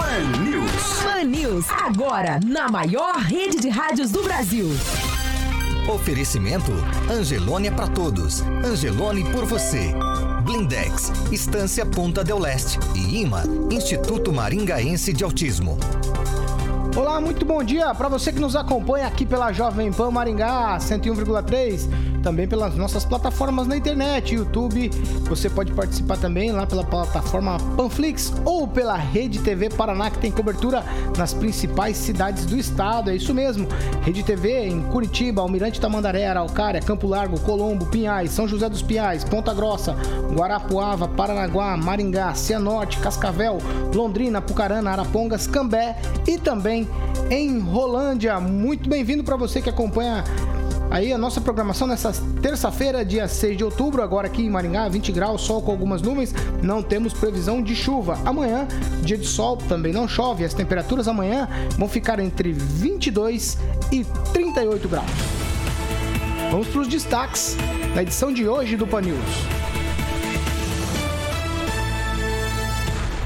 Pan News. Pan News, agora na maior rede de rádios do Brasil. Oferecimento Angelone é para todos. Angelone por você. Blindex, Estância Ponta del Leste e IMA, Instituto Maringaense de Autismo. Olá, muito bom dia para você que nos acompanha aqui pela Jovem Pan Maringá 101,3, também pelas nossas plataformas na internet, YouTube. Você pode participar também lá pela plataforma Panflix ou pela Rede TV Paraná que tem cobertura nas principais cidades do estado. É isso mesmo. Rede TV em Curitiba, Almirante Tamandaré, Araucária, Campo Largo, Colombo, Pinhais, São José dos Pinhais, Ponta Grossa, Guarapuava, Paranaguá, Maringá, Cianorte, Cascavel, Londrina, Pucarana, Arapongas, Cambé e também em Rolândia. Muito bem-vindo para você que acompanha aí a nossa programação nessa terça-feira, dia 6 de outubro, agora aqui em Maringá, 20 graus, sol com algumas nuvens, não temos previsão de chuva. Amanhã, dia de sol, também não chove, as temperaturas amanhã vão ficar entre 22 e 38 graus. Vamos para os destaques da edição de hoje do Pan News.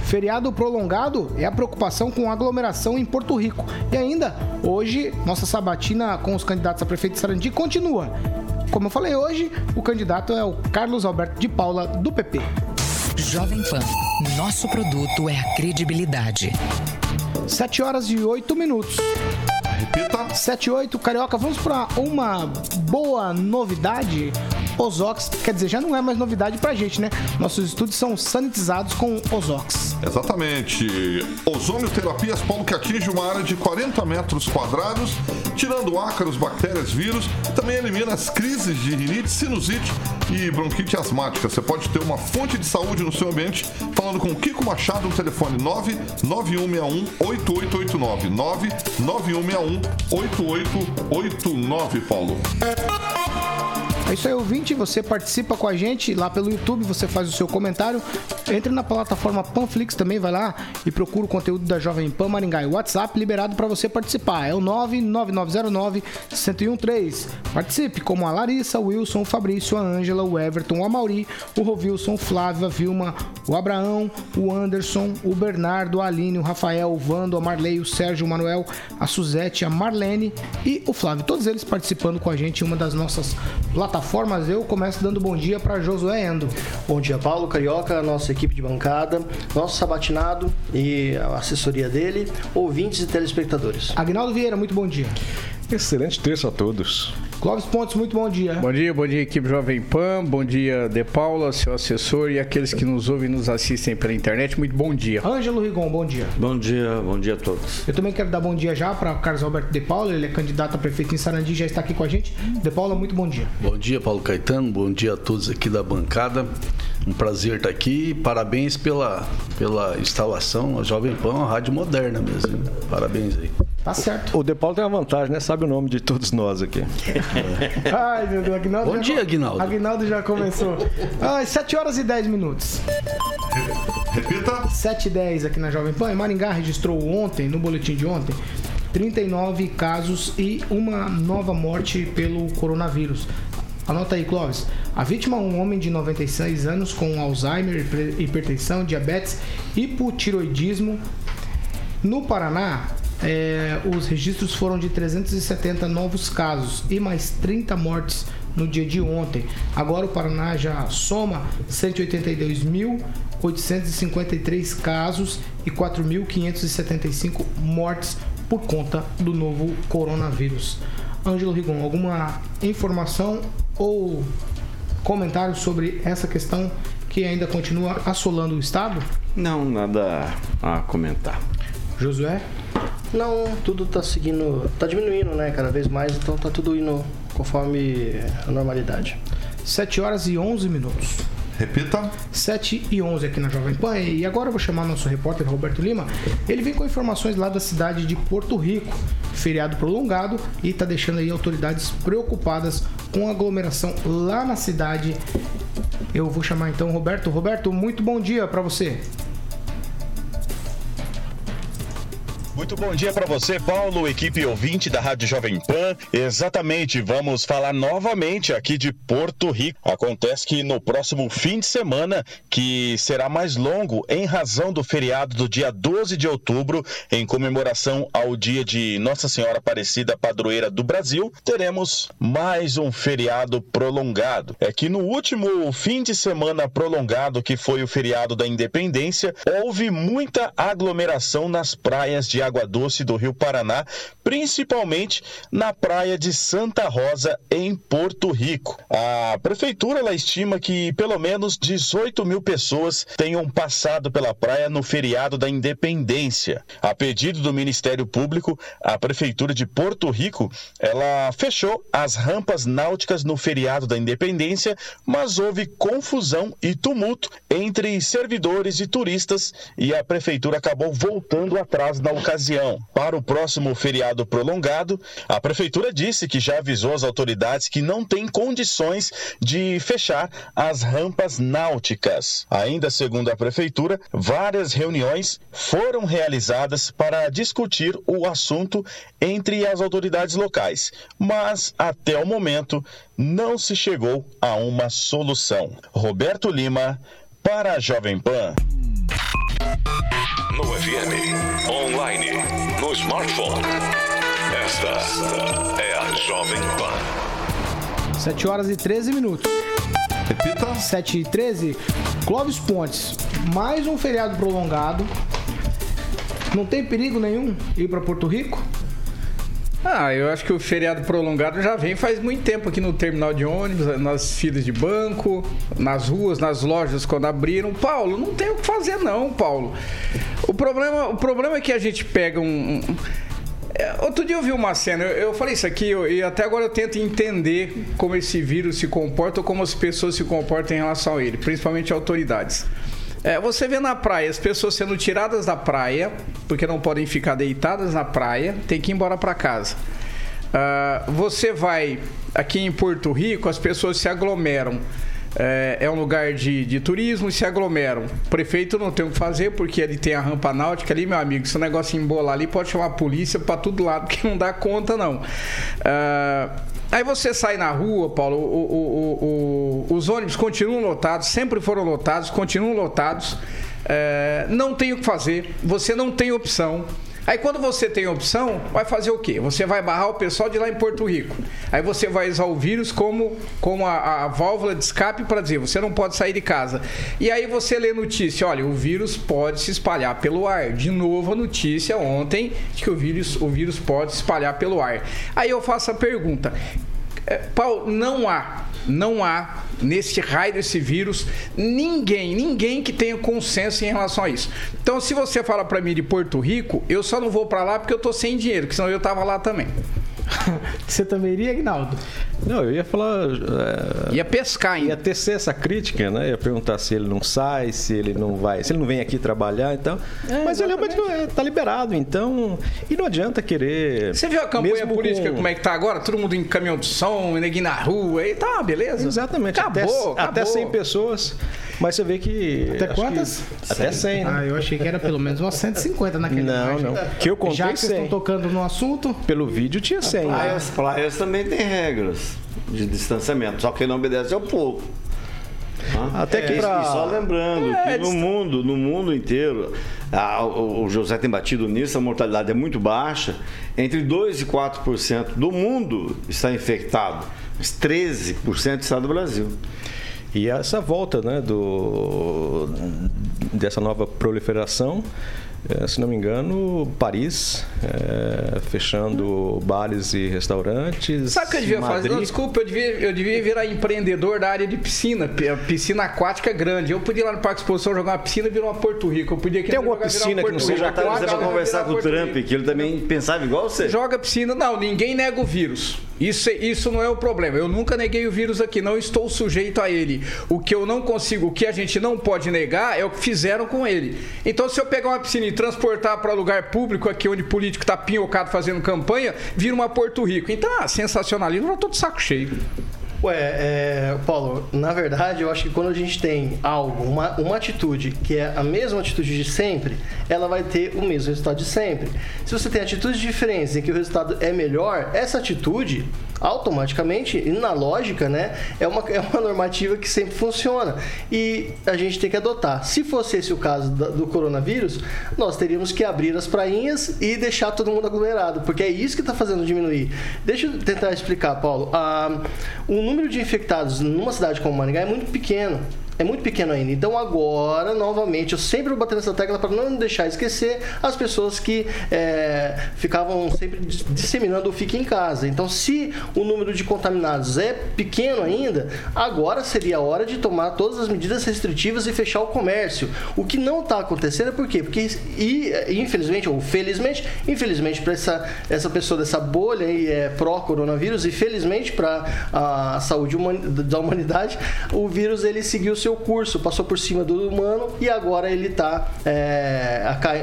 Feriado prolongado é a preocupação com aglomeração em Porto Rico. E ainda, hoje, nossa sabatina com os candidatos a prefeito de Sarandi continua. Como eu falei hoje, o candidato é o Carlos Alberto de Paula, do PP. Jovem Pan, nosso produto é a credibilidade. 7 horas e 8 minutos. Repita. 7 e 8, Carioca, vamos para uma boa novidade. Ozox, quer dizer, já não é mais novidade pra gente, né? Nossos estúdios são sanitizados com Ozox. Exatamente. Ozônio Paulo que atinge uma área de 40 metros quadrados, tirando ácaros, bactérias, vírus, também elimina as crises de rinite, sinusite e bronquite asmática. Você pode ter uma fonte de saúde no seu ambiente, falando com o Kiko Machado no telefone 99161 8889. 99161 8889, Paulo. É isso aí, ouvinte. Você participa com a gente lá pelo YouTube, você faz o seu comentário. Entre na plataforma Panflix também, vai lá e procura o conteúdo da Jovem Pan Maringá. E o WhatsApp liberado para você participar. É o 99909-1013. Participe, como a Larissa, o Wilson, o Fabrício, a Ângela, o Everton, o Amauri, o Rovilson, o Flávio, a Vilma, o Abraão, o Anderson, o Bernardo, a Aline, o Rafael, o Vando, a Marley, o Sérgio, o Manuel, a Suzete, a Marlene e o Flávio. Todos eles participando com a gente em uma das nossas plataformas. Eu começo dando bom dia para Josué Endo. Bom dia, Paulo Carioca, nossa equipe de bancada, nosso sabatinado e a assessoria dele, ouvintes e telespectadores. Agnaldo Vieira, muito bom dia. Excelente terça a todos. Clóvis Pontes, muito bom dia. Bom dia, bom dia, equipe Jovem Pan. Bom dia, De Paula, seu assessor e aqueles que nos ouvem e nos assistem pela internet. Muito bom dia. Ângelo Rigon, bom dia. Bom dia, bom dia a todos. Eu também quero dar bom dia já para Carlos Alberto De Paula, ele é candidato a prefeito em Sarandi, já está aqui com a gente. De Paula, muito bom dia. Bom dia, Paulo Caetano. Bom dia a todos aqui da bancada. Um prazer estar aqui. Parabéns pela, pela instalação. A Jovem Pan é uma rádio moderna mesmo. Parabéns aí. Tá certo. O De Paulo tem uma vantagem, né? Sabe o nome de todos nós aqui. Ai, meu Deus, Agnaldo Bom já dia, Aguinaldo. Agnaldo já começou. Ai, 7 horas e 10 minutos. Repita. 7 e 10 aqui na Jovem Pan. E Maringá registrou ontem, no boletim de ontem, 39 casos e uma nova morte pelo coronavírus. Anota aí, Clóvis. A vítima é um homem de 96 anos com Alzheimer, hiper- hipertensão, diabetes, hipotiroidismo. No Paraná, eh, os registros foram de 370 novos casos e mais 30 mortes no dia de ontem. Agora o Paraná já soma 182.853 casos e 4.575 mortes por conta do novo coronavírus. Ângelo Rigon, alguma informação ou comentário sobre essa questão que ainda continua assolando o Estado? Não, nada a comentar. Josué? Não, tudo tá seguindo, tá diminuindo, né, cada vez mais, então tá tudo indo conforme a normalidade. 7 horas e 11 minutos. Repita. 7 e 11 aqui na Jovem Pan. E agora eu vou chamar nosso repórter Roberto Lima. Ele vem com informações lá da cidade de Porto Rico. feriado prolongado e está deixando aí autoridades preocupadas com a aglomeração lá na cidade. Eu vou chamar então o Roberto. Roberto, muito bom dia para você. Muito bom dia para você, Paulo, equipe ouvinte da Rádio Jovem Pan. Exatamente, vamos falar novamente aqui de Porto Rico. Acontece que no próximo fim de semana, que será mais longo em razão do feriado do dia 12 de outubro, em comemoração ao dia de Nossa Senhora Aparecida Padroeira do Brasil, teremos mais um feriado prolongado. É que no último fim de semana prolongado, que foi o feriado da Independência, houve muita aglomeração nas praias de Água Doce do Rio Paraná, principalmente na praia de Santa Rosa, em Porto Rico. A prefeitura ela estima que pelo menos 18 mil pessoas tenham passado pela praia no feriado da Independência. A pedido do Ministério Público, a prefeitura de Porto Rico ela fechou as rampas náuticas no feriado da Independência, mas houve confusão e tumulto entre servidores e turistas e a prefeitura acabou voltando atrás na ocasião. Para o próximo feriado prolongado, a prefeitura disse que já avisou as autoridades que não tem condições de fechar as rampas náuticas. Ainda segundo a prefeitura, várias reuniões foram realizadas para discutir o assunto entre as autoridades locais, mas até o momento não se chegou a uma solução. Roberto Lima para a Jovem Pan. No FM, online, no smartphone. Esta é a Jovem Pan. 7 horas e 13 minutos. Repita. 7 e 13. Clóvis Pontes, mais um feriado prolongado. Não tem perigo nenhum ir para Porto Rico? Ah, eu acho que o feriado prolongado já vem faz muito tempo aqui no terminal de ônibus, nas filas de banco, nas ruas, nas lojas quando abriram. Paulo, não tem o que fazer não, Paulo. O problema, o problema é que a gente pega um, é, Outro dia eu vi uma cena, eu, falei isso aqui, e até agora eu tento entender como esse vírus se comporta ou como as pessoas se comportam em relação a ele, principalmente autoridades. É, você vê na praia as pessoas sendo tiradas da praia, porque não podem ficar deitadas na praia, tem que ir embora para casa. Ah, você vai aqui em Porto Rico, as pessoas se aglomeram. É, é um lugar de, de turismo e se aglomeram. O prefeito não tem o que fazer porque ele tem a rampa náutica ali, meu amigo. Se o negócio embolar ali, pode chamar a polícia para todo lado, que não dá conta, não. Ah, Aí você sai na rua, Paulo, o- o- o- os ônibus continuam lotados, sempre foram lotados, continuam lotados. É, não tem o que fazer, você não tem opção. Aí quando você tem opção, vai fazer o quê? Você vai barrar o pessoal de lá em Porto Rico. Aí você vai usar o vírus como, como a, a válvula de escape para dizer, você não pode sair de casa. E aí você lê notícia, olha, o vírus pode se espalhar pelo ar. De novo a notícia ontem de que o vírus, o vírus pode se espalhar pelo ar. Aí eu faço a pergunta, é, Paulo, não há, não há nesse raio desse vírus ninguém, ninguém que tenha consenso em relação a isso. Então, se você fala para mim de Porto Rico, eu só não vou para lá porque eu tô sem dinheiro, que senão eu tava lá também. Você também iria, Agnaldo? Não, eu ia falar. é, Ia pescar ainda. Ia tecer essa crítica, né? Ia perguntar se ele não sai, se ele não vai, se ele não vem aqui trabalhar, então. Mas ele realmente não é, tá liberado, então. E não adianta querer. Você viu a campanha política com- como é que tá agora? Todo mundo em caminhão de som, neguinho na rua, aí tá, beleza. Exatamente. Acabou, até, até acabou. 100 pessoas. Mas você vê que. Até acho que- quantas? Até 100, né? Ah, eu achei que era pelo menos umas 150 naquele Não, imagem. não. Que eu contei Já que vocês 100. estão tocando no assunto, Pelo vídeo tinha 100. né? Praias, praias também tem regras de distanciamento, só quem não obedece é o povo. Hã? Até que E- pra- E só lembrando É, que no dist- mundo, no mundo inteiro, a- o, o José tem batido nisso, a mortalidade é muito baixa. Entre 2 e 4% do mundo está infectado, mas 13% está no Brasil. E essa volta né, do, dessa nova proliferação, eh, se não me engano, Paris eh, fechando bares e restaurantes. Sabe o que eu devia fazer? Madrid- Não, desculpa, eu devia, eu devia virar empreendedor da área de piscina. Piscina aquática grande. Eu podia ir lá no Parque Exposição jogar uma piscina e virar uma Porto Rico. Eu podia Tem alguma jogar, piscina que não seja tá você Aquática, vai conversar com o Trump, Rico. que ele também pensava igual você. Joga piscina. Não, ninguém nega o vírus. Isso, isso não é o problema. Eu nunca neguei o vírus aqui, não estou sujeito a ele. O que eu não consigo, o que a gente não pode negar é o que fizeram com ele. Então, se eu pegar uma piscina e transportar para lugar público aqui, onde político está pinhocado fazendo campanha, vira uma Porto Rico. Então, ah, sensacionalismo, eu tô de saco cheio. Ué, é, Paulo, na verdade, eu acho que quando a gente tem algo, uma, uma atitude que é a mesma atitude de sempre, ela vai ter o mesmo resultado de sempre. Se você tem atitudes diferentes em que o resultado é melhor, essa atitude automaticamente, na lógica, né, é uma, é uma normativa que sempre funciona. E a gente tem que adotar. Se fosse esse o caso do coronavírus, nós teríamos que abrir as prainhas e deixar todo mundo aglomerado, porque é isso que está fazendo diminuir. Deixa eu tentar explicar, Paulo. Ah, o número de infectados numa cidade como Maringá é muito pequeno. É muito pequeno ainda. Então agora, novamente, eu sempre vou bater nessa tecla para não deixar esquecer as pessoas que é, ficavam sempre dis- disseminando o fique em casa. Então, se o número de contaminados é pequeno ainda, agora seria a hora de tomar todas as medidas restritivas e fechar o comércio. O que não está acontecendo é por quê? Porque, e, infelizmente, ou felizmente, infelizmente, para essa, essa pessoa dessa bolha aí é pró-coronavírus e felizmente para a saúde humani- da humanidade, o vírus ele seguiu seu curso, passou por cima do humano e agora ele está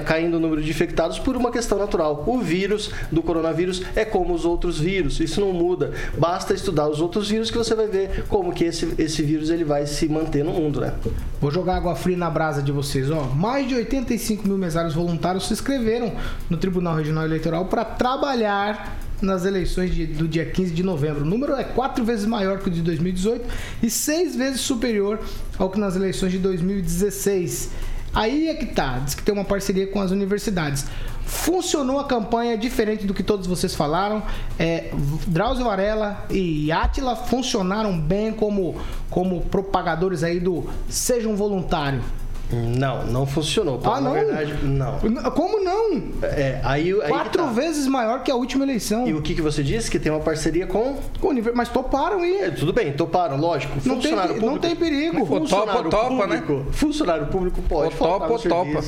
caindo o número de infectados por uma questão natural. O vírus do coronavírus é como os outros vírus, isso não muda. Basta estudar os outros vírus que você vai ver como que esse, esse vírus ele vai se manter no mundo, né? Vou jogar água fria na brasa de vocês, ó. Mais de 85 mil mesários voluntários se inscreveram no Tribunal Regional Eleitoral para trabalhar nas eleições de- do dia 15 de novembro. O número é quatro vezes maior que o de 2018 e seis vezes superior ao que nas eleições de 2016. Aí é que tá, diz que tem uma parceria com as universidades. Funcionou a campanha diferente do que todos vocês falaram. É, Drauzio Varela e Átila funcionaram bem como, como propagadores aí do Seja um Voluntário. Não, não funcionou. Ah, não? verdade, não. Como não? É, aí, aí Quatro tá. vezes maior que a última eleição. E o que, que você disse? Que tem uma parceria com. Com o Mas toparam aí. É, tudo bem, toparam, lógico. Não tem, Funcionário não público- tem perigo. Funcionário topa, topa, né? público, Funcionário público pode faltar topa, ou topa.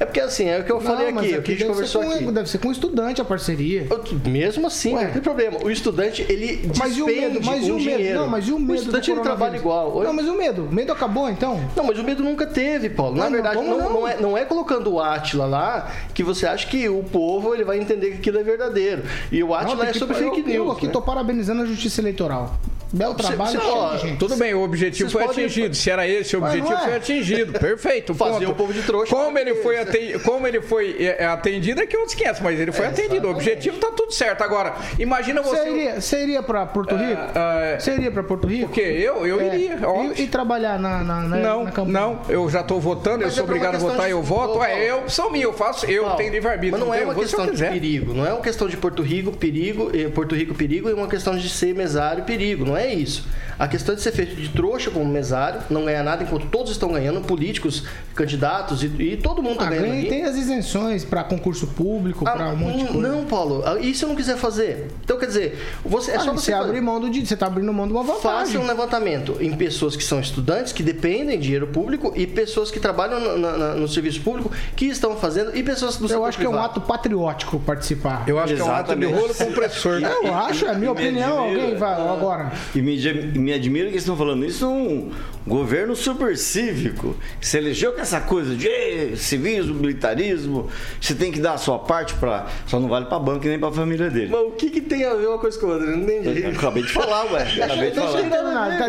É porque assim, é o que eu falei Não, aqui, é o que a gente conversou com- aqui. Deve ser com o estudante a parceria. Mesmo assim, Ué. não tem problema. O estudante, ele Mas e o medo? Mas e um o medo? dinheiro. Não, mas e o medo? O estudante, ele trabalha igual. Não, mas e o medo? O medo acabou então? Não, mas o medo nunca teve, Paulo. Na Não, verdade, como não, não? não é, não é colocando o Átila lá que você acha que o povo ele vai entender que aquilo é verdadeiro. E o tem é que- sobre eu, fake Eu news. aqui né? tô parabenizando a Justiça Eleitoral. Belo trabalho, cheio ó, gente. Tudo bem, o objetivo foi podem- atingido. Se era esse o objetivo, é? foi atingido. Perfeito. Fazer ponto. o povo de trouxa. Como ele foi atendido, como ele foi é, é, atendido é que outros 500, mas ele foi atendido. O objetivo tá tudo certo. Agora, imagina você. Você iria, você iria pra Porto Rico? é. Você iria pra Porto Rico? O quê? Eu? Eu É. iria. E, e trabalhar na, na, na, Não, na campanha? não, eu já tô votando, eu Mas sou é por uma obrigado a votar, de- eu voto. É, eu sou meu, eu faço, eu Paulo, tenho livre-arbítrio. Mas não é uma eu questão de perigo, não é uma questão de Porto Rico, perigo, Porto Rico, perigo, e uma questão de ser mesário, perigo, não é isso. A questão de ser feito de trouxa como mesário, não ganhar nada enquanto todos estão ganhando, políticos, candidatos e, e todo mundo está Ah, ganhando. ganha- tem as isenções pra concurso público, Ah, pra um monte de não, coisa. não, Paulo, ah, e se eu não quiser fazer? Então, quer dizer, você, é Ah, só você você fazer. mão do dia, você tá abrindo mão de uma Faça vantagem. um levantamento em pessoas que são estudantes, que dependem de dinheiro público, e pessoas que trabalham no, no serviço público, que estão fazendo, e pessoas do Eu acho que é um privado. ato patriótico participar. Eu acho que é um ato de Exatamente. rolo compressor. Eu acho, é a minha opinião. Alguém vai ah, agora. E me, me admira que eles estão falando isso num governo super cívico. Se elegeu com essa coisa de "Eh, civismo, militarismo, você tem que dar a sua parte para. Só não vale para banco e nem para família dele. Mas o que, que tem a ver uma coisa com a outra? Eu não entendi. Eu acabei de falar, ué. Acabei de falar.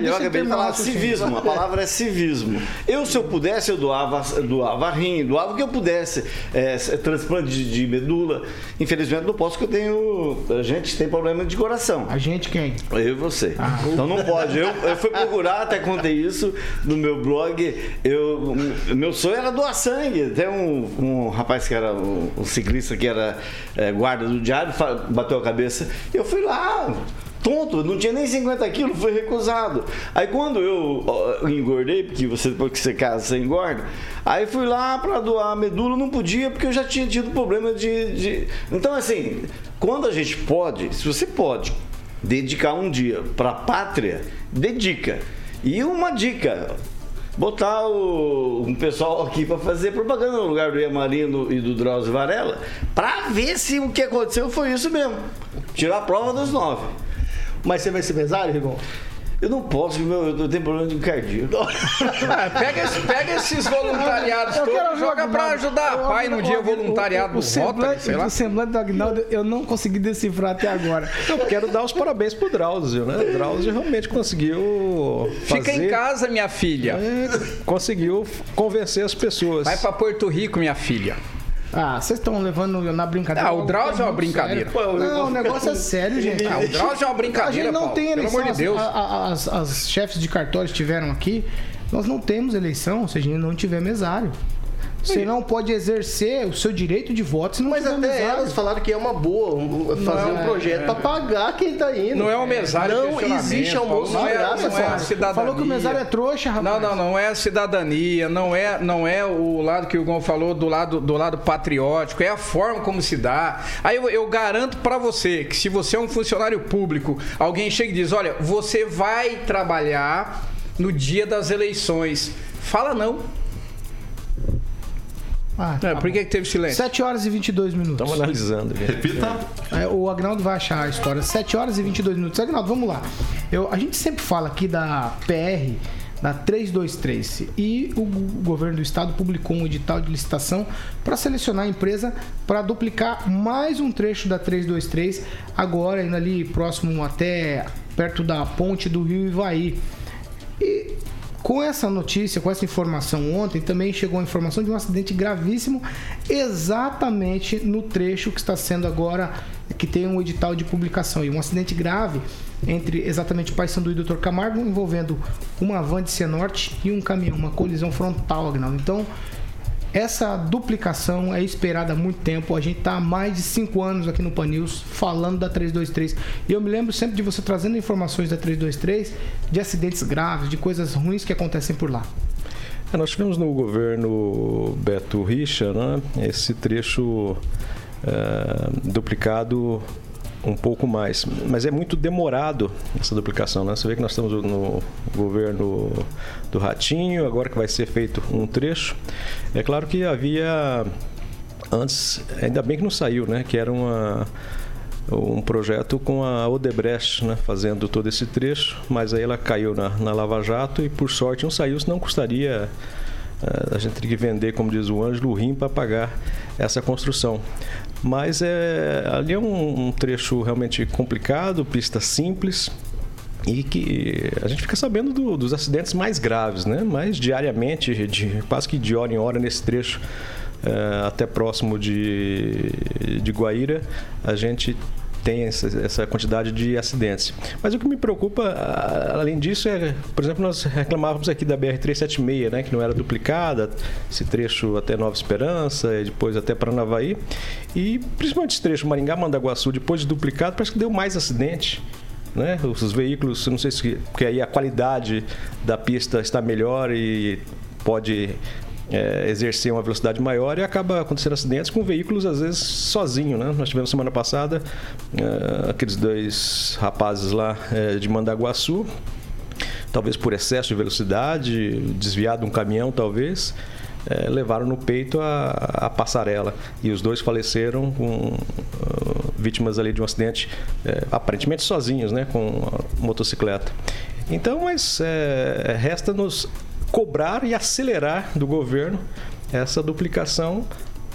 Eu acabei de falar raciocínio. civismo. A palavra é civismo. Eu, se eu pudesse, eu doava, doava rim, doava o que eu pudesse. É, transplante de, de medula. Infelizmente não posso, porque eu tenho. A gente tem problema de coração. A gente quem? Eu e você. Então não pode. Eu, eu fui procurar, até contei isso no meu blog. Eu, meu sonho era doar sangue. Tem um, um rapaz que era um, um ciclista que era é, guarda do diário, bateu a cabeça. Eu fui lá. Tonto, não tinha nem 50 quilos, fui recusado. Aí quando eu engordei, porque você depois que você casa, você engorda, aí fui lá para doar medula, não podia, porque eu já tinha tido problema de- de... Então, assim, quando a gente pode, se você pode dedicar um dia para a pátria, dedica. E uma dica, botar o, um pessoal aqui para fazer propaganda no lugar do Iamarino e do Drauzio Varela, para ver se o que aconteceu foi isso mesmo. Tirar a prova dos nove. Mas você vai ser mesário, Rigon? Eu não posso, meu, eu tenho problema de cardíaco. Pega, esse- pega esses voluntariados Eu quero todos, joga Agnaldo. ajudar O pai no dia o- voluntariado o, o, do o Rotary, semblante, sei lá. o semblante do Agnaldo eu não consegui decifrar até agora. Eu quero dar os parabéns pro Drauzio, né? O Drauzio realmente conseguiu Fica fazer, em casa, minha filha. é, conseguiu convencer as pessoas. Vai pra Porto Rico, minha filha. Ah, vocês estão levando na brincadeira. Ah, o Drauzio é uma brincadeira. sério. Não, o negócio é sério, gente. Ah, o Drauzio é uma brincadeira, A gente não Paulo, tem pelo eleição. amor de Deus. As, as- as chefes de cartório estiveram aqui. Nós não temos eleição se a gente não tiver mesário. Você não pode exercer o seu direito de voto se não Mas até mesário. elas falaram que é uma boa fazer Não, um projeto é. pra pagar quem tá indo. Não é o mesário Não existe almoço não de é, graça, não é Fábio. cidadania. Falou que o mesário é trouxa, rapaz. Não, não, não é a cidadania, não é, não é o lado que o Gon falou do lado, do lado patriótico, é a forma como se dá. Aí eu, eu garanto pra você que se você é um funcionário público, alguém chega e diz: "Olha, você vai trabalhar no dia das eleições". Fala não. Ah, É, por que, que teve silêncio? 7 horas e 22 minutos. Estamos analisando. Repita. É, o Agnaldo vai achar a história. 7 horas e 22 minutos. Agnaldo, vamos lá. Eu, a gente sempre fala aqui da PR, da 323. E o governo do estado publicou um edital de licitação para selecionar a empresa para duplicar mais um trecho da 323, agora indo ali próximo até perto da ponte do Rio Ivaí. E com essa notícia, com essa informação ontem, também chegou a informação de um acidente gravíssimo exatamente no trecho que está sendo agora, que tem um edital de publicação. E um acidente grave entre exatamente Paysandu e Dr. Camargo, envolvendo uma van de Cianorte e um caminhão, uma colisão frontal, Agnaldo. Então, essa duplicação é esperada há muito tempo. A gente está há mais de cinco anos aqui no Pan News falando da 323. E eu me lembro sempre de você trazendo informações da 323 de acidentes graves, de coisas ruins que acontecem por lá. É, nós tivemos no governo Beto Richa né, esse trecho é, duplicado um pouco mais. Mas é muito demorado essa duplicação. Né? Você vê que nós estamos no governo do Ratinho, agora que vai ser feito um trecho. É claro que havia antes, ainda bem que não saiu, né? Que era uma um projeto com a Odebrecht, né, fazendo todo esse trecho, mas aí ela caiu na, na Lava Jato e por sorte não saiu, senão custaria eh, a gente teria que vender, como diz o Ângelo, o rim para pagar essa construção. Mas é, ali é um, um trecho realmente complicado, pista simples, e que a gente fica sabendo do- dos acidentes mais graves, né? Mas diariamente, de, quase que de hora em hora nesse trecho eh, até próximo de, de Guaíra, a gente tem essa, essa quantidade de acidentes. Mas o que me preocupa, além disso, é, por exemplo, nós reclamávamos aqui da BR-376, né, que não era duplicada, esse trecho até Nova Esperança, e depois até Paranavaí, e principalmente esse trecho Maringá-Mandaguaçu, depois de duplicado, parece que deu mais acidente né? Os veículos, não sei se porque aí a qualidade da pista está melhor e pode é, exercer uma velocidade maior e acaba acontecendo acidentes com veículos às vezes sozinho, né? Nós tivemos semana passada é, aqueles dois rapazes lá é, de Mandaguaçu, talvez por excesso de velocidade, desviado de um caminhão talvez, eh, levaram no peito a, a passarela e os dois faleceram com ah, vítimas ali de um acidente eh, aparentemente sozinhos, né, com motocicleta. Então, mas eh, resta-nos cobrar e acelerar do governo essa duplicação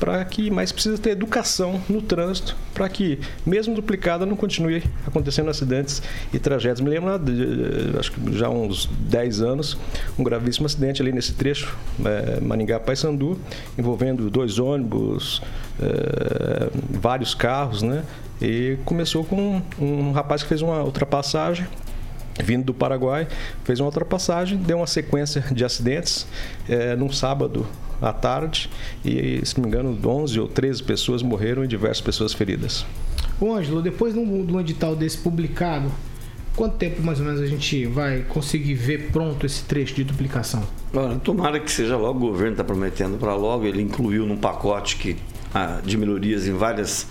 para que mais precisa ter educação no trânsito para que mesmo duplicada não continue acontecendo acidentes e tragédias. Me lembro de, acho que já há uns 10 anos um gravíssimo acidente ali nesse trecho é, Maringá Paysandu envolvendo dois ônibus, é, vários carros, né? E começou com um rapaz que fez uma ultrapassagem vindo do Paraguai, fez uma ultrapassagem, deu uma sequência de acidentes eh, num sábado à tarde e, se não me engano, 11 ou 13 pessoas morreram e diversas pessoas feridas. Ô Ângelo, depois de um, de um edital desse publicado, quanto tempo mais ou menos a gente vai conseguir ver pronto esse trecho de duplicação? Olha, tomara que seja logo, o governo está prometendo para logo, ele incluiu num pacote que, ah, de melhorias em várias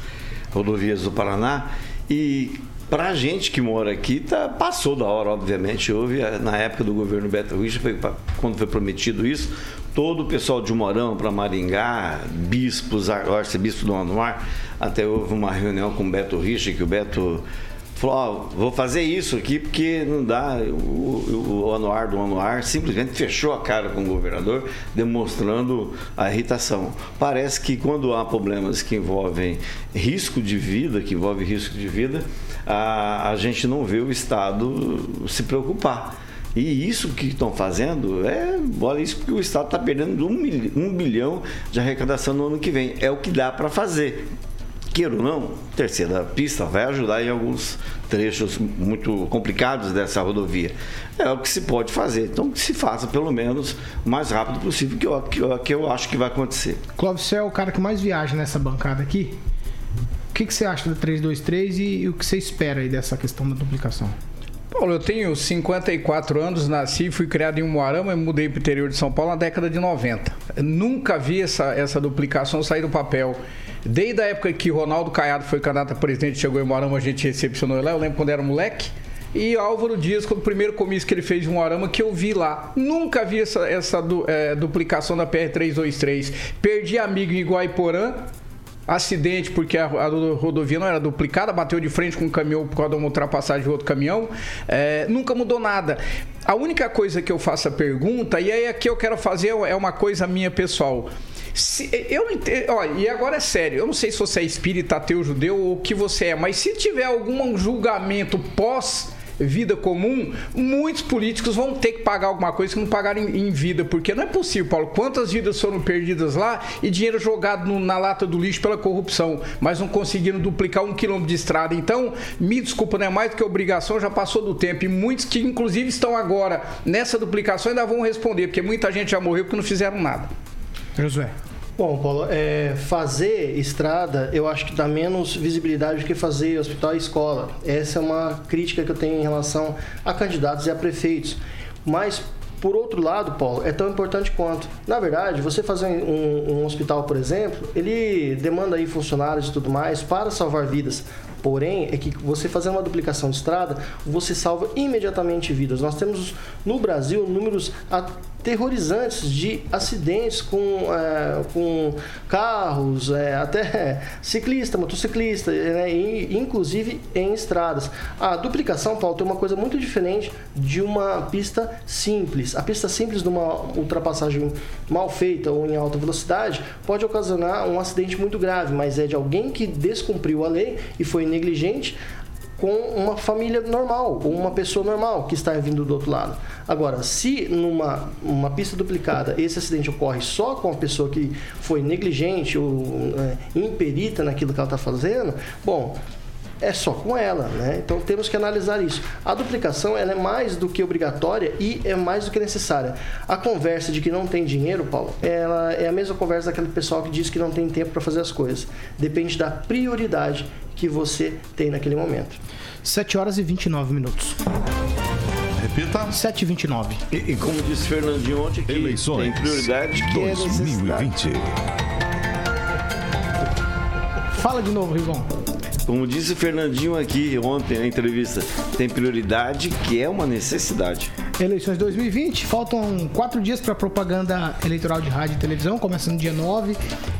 rodovias do Paraná e para a gente que mora aqui, tá, passou da hora, obviamente. Houve, ah, na época do governo Beto Richa, foi, quando foi prometido isso, todo o pessoal de Morão para Maringá, bispos, arcebispo do Anuar, até houve uma reunião com o Beto Richa, que o Beto falou, vou fazer isso aqui porque não dá. O, o, o Anuar do Anuar simplesmente fechou a cara com o governador, demonstrando a irritação. Parece que quando há problemas que envolvem risco de vida, que envolve risco de vida, a, a gente não vê o Estado se preocupar. E isso que estão fazendo é, olha, isso que o Estado está perdendo um, mil- um bilhão de arrecadação no ano que vem. É o que dá para fazer. Queira ou não, terceira pista vai ajudar em alguns trechos muito complicados dessa rodovia. É o que se pode fazer. Então, que se faça pelo menos o mais rápido possível, que eu, que eu, que eu acho que vai acontecer. Clóvis, você é o cara que mais viaja nessa bancada aqui. O que, que você acha da 323 e, e o que você espera aí dessa questão da duplicação? Paulo, eu tenho 54 anos, nasci, fui criado em Umuarama e mudei para o interior de São Paulo na década de 90. Eu nunca vi essa, essa duplicação sair do papel. Desde a época que Ronaldo Caiado foi candidato a presidente, chegou em Umuarama, a gente recepcionou ele lá, eu lembro quando era moleque. E Álvaro Dias, quando o primeiro comício que ele fez em Umuarama, que eu vi lá. Nunca vi essa, essa du- eh, duplicação da PR-323. Perdi amigo em Iguaiporã, acidente porque a, a rodovia não era duplicada, bateu de frente com um caminhão por causa de uma ultrapassagem de outro caminhão. É, nunca mudou nada. A única coisa que eu faço a pergunta, e aí aqui eu quero fazer é uma coisa minha pessoal. Se- eu ó, e agora é sério, eu não sei se você é espírita, ateu, judeu ou o que você é, mas se tiver algum julgamento pós vida comum, muitos políticos vão ter que pagar alguma coisa que não pagaram em, em vida, porque não é possível, Paulo. Quantas vidas foram perdidas lá e dinheiro jogado no- na lata do lixo pela corrupção, mas não conseguiram duplicar um quilômetro de estrada. Então, me desculpa, não é mais do que obrigação, já passou do tempo. E muitos que, inclusive, estão agora nessa duplicação ainda vão responder, porque muita gente já morreu porque não fizeram nada. Josué. Bom, Paulo, é, fazer estrada eu acho que dá menos visibilidade do que fazer hospital e escola. Essa é uma crítica que eu tenho em relação a candidatos e a prefeitos. Mas, por outro lado, Paulo, é tão importante quanto. Na verdade, você fazer um, um hospital, por exemplo, ele demanda aí funcionários e tudo mais para salvar vidas. Porém, é que você fazendo uma duplicação de estrada, você salva imediatamente vidas. Nós temos no Brasil números aterrorizantes de acidentes com, é, com carros, é, até ciclista, motociclista, né, e, inclusive em estradas. A duplicação, Paulo, tem uma coisa muito diferente de uma pista simples. A pista simples numa ultrapassagem mal feita ou em alta velocidade pode ocasionar um acidente muito grave, mas é de alguém que descumpriu a lei e foi negligente com uma família normal, ou uma pessoa normal que está vindo do outro lado. Agora, se numa uma pista duplicada esse acidente ocorre só com a pessoa que foi negligente ou é, imperita naquilo que ela está fazendo, bom, é só com ela, né? Então temos que analisar isso. A duplicação ela é mais do que obrigatória e é mais do que necessária. A conversa de que não tem dinheiro, Paulo, ela é a mesma conversa daquele pessoal que diz que não tem tempo para fazer as coisas. Depende da prioridade que você tem naquele momento. 7 horas e 29 minutos. Repita. 7 e 29. E, e como disse Fernandinho ontem, que Eleições tem prioridade que é necessidade. 2020. Fala de novo, Rigon. Como disse o Fernandinho aqui ontem na entrevista, tem prioridade que é uma necessidade. Eleições 2020, faltam quatro dias para a propaganda eleitoral de rádio e televisão, começando dia 9,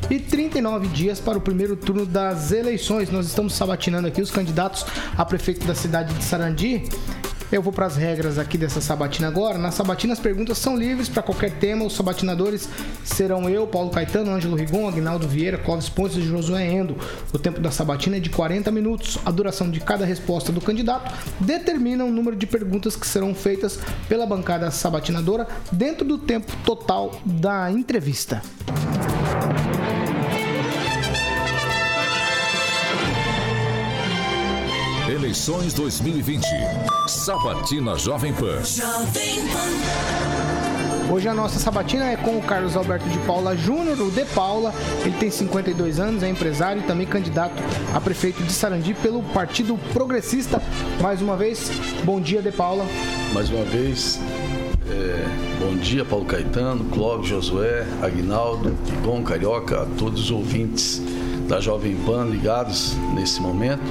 e 39 dias para o primeiro turno das eleições. Nós estamos sabatinando aqui os candidatos a prefeito da cidade de Sarandi. Eu vou para as regras aqui dessa sabatina agora. Na sabatina as perguntas são livres para qualquer tema. Os sabatinadores serão eu, Paulo Caetano, Ângelo Rigon, Agnaldo Vieira, Clóvis Pontes e Josué Endo. O tempo da sabatina é de 40 minutos. A duração de cada resposta do candidato determina o número de perguntas que serão feitas pela bancada sabatinadora dentro do tempo total da entrevista. Eleições 2020. Sabatina Jovem Pan. Jovem Pan. Hoje a nossa sabatina é com o Carlos Alberto de Paula Júnior, o De Paula. Ele tem 52 anos, é empresário e também candidato a prefeito de Sarandi pelo Partido Progressista. Mais uma vez, bom dia, De Paula. Mais uma vez, é, bom dia, Paulo Caetano, Clóvis, Josué, Aguinaldo, Bom Carioca, a todos os ouvintes da Jovem Pan ligados nesse momento.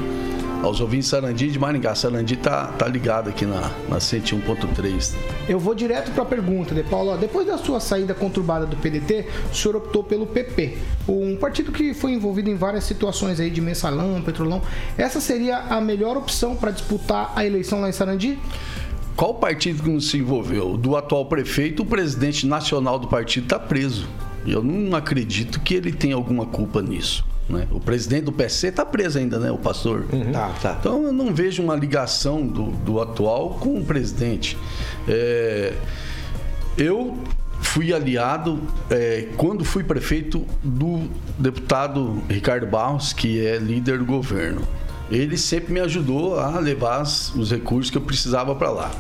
Aos ouvintes Sarandi de Maringá. Sarandi tá, tá ligado aqui na, na 101.3. Eu vou direto para a pergunta, De Paulo. Depois da sua saída conturbada do PDT, o senhor optou pelo PP, um partido que foi envolvido em várias situações aí de mensalão, petrolão. Essa seria a melhor opção para disputar a eleição lá em Sarandi? Qual partido que não se envolveu? Do atual prefeito, o presidente nacional do partido está preso. Eu não acredito que ele tenha alguma culpa nisso. Né? O presidente do PC está preso ainda, né? O pastor. Tá, tá. Então eu não vejo uma ligação do, do atual com o presidente. É, eu fui aliado é, quando fui prefeito do deputado Ricardo Barros, que é líder do governo. Ele sempre me ajudou a levar os recursos que eu precisava para lá.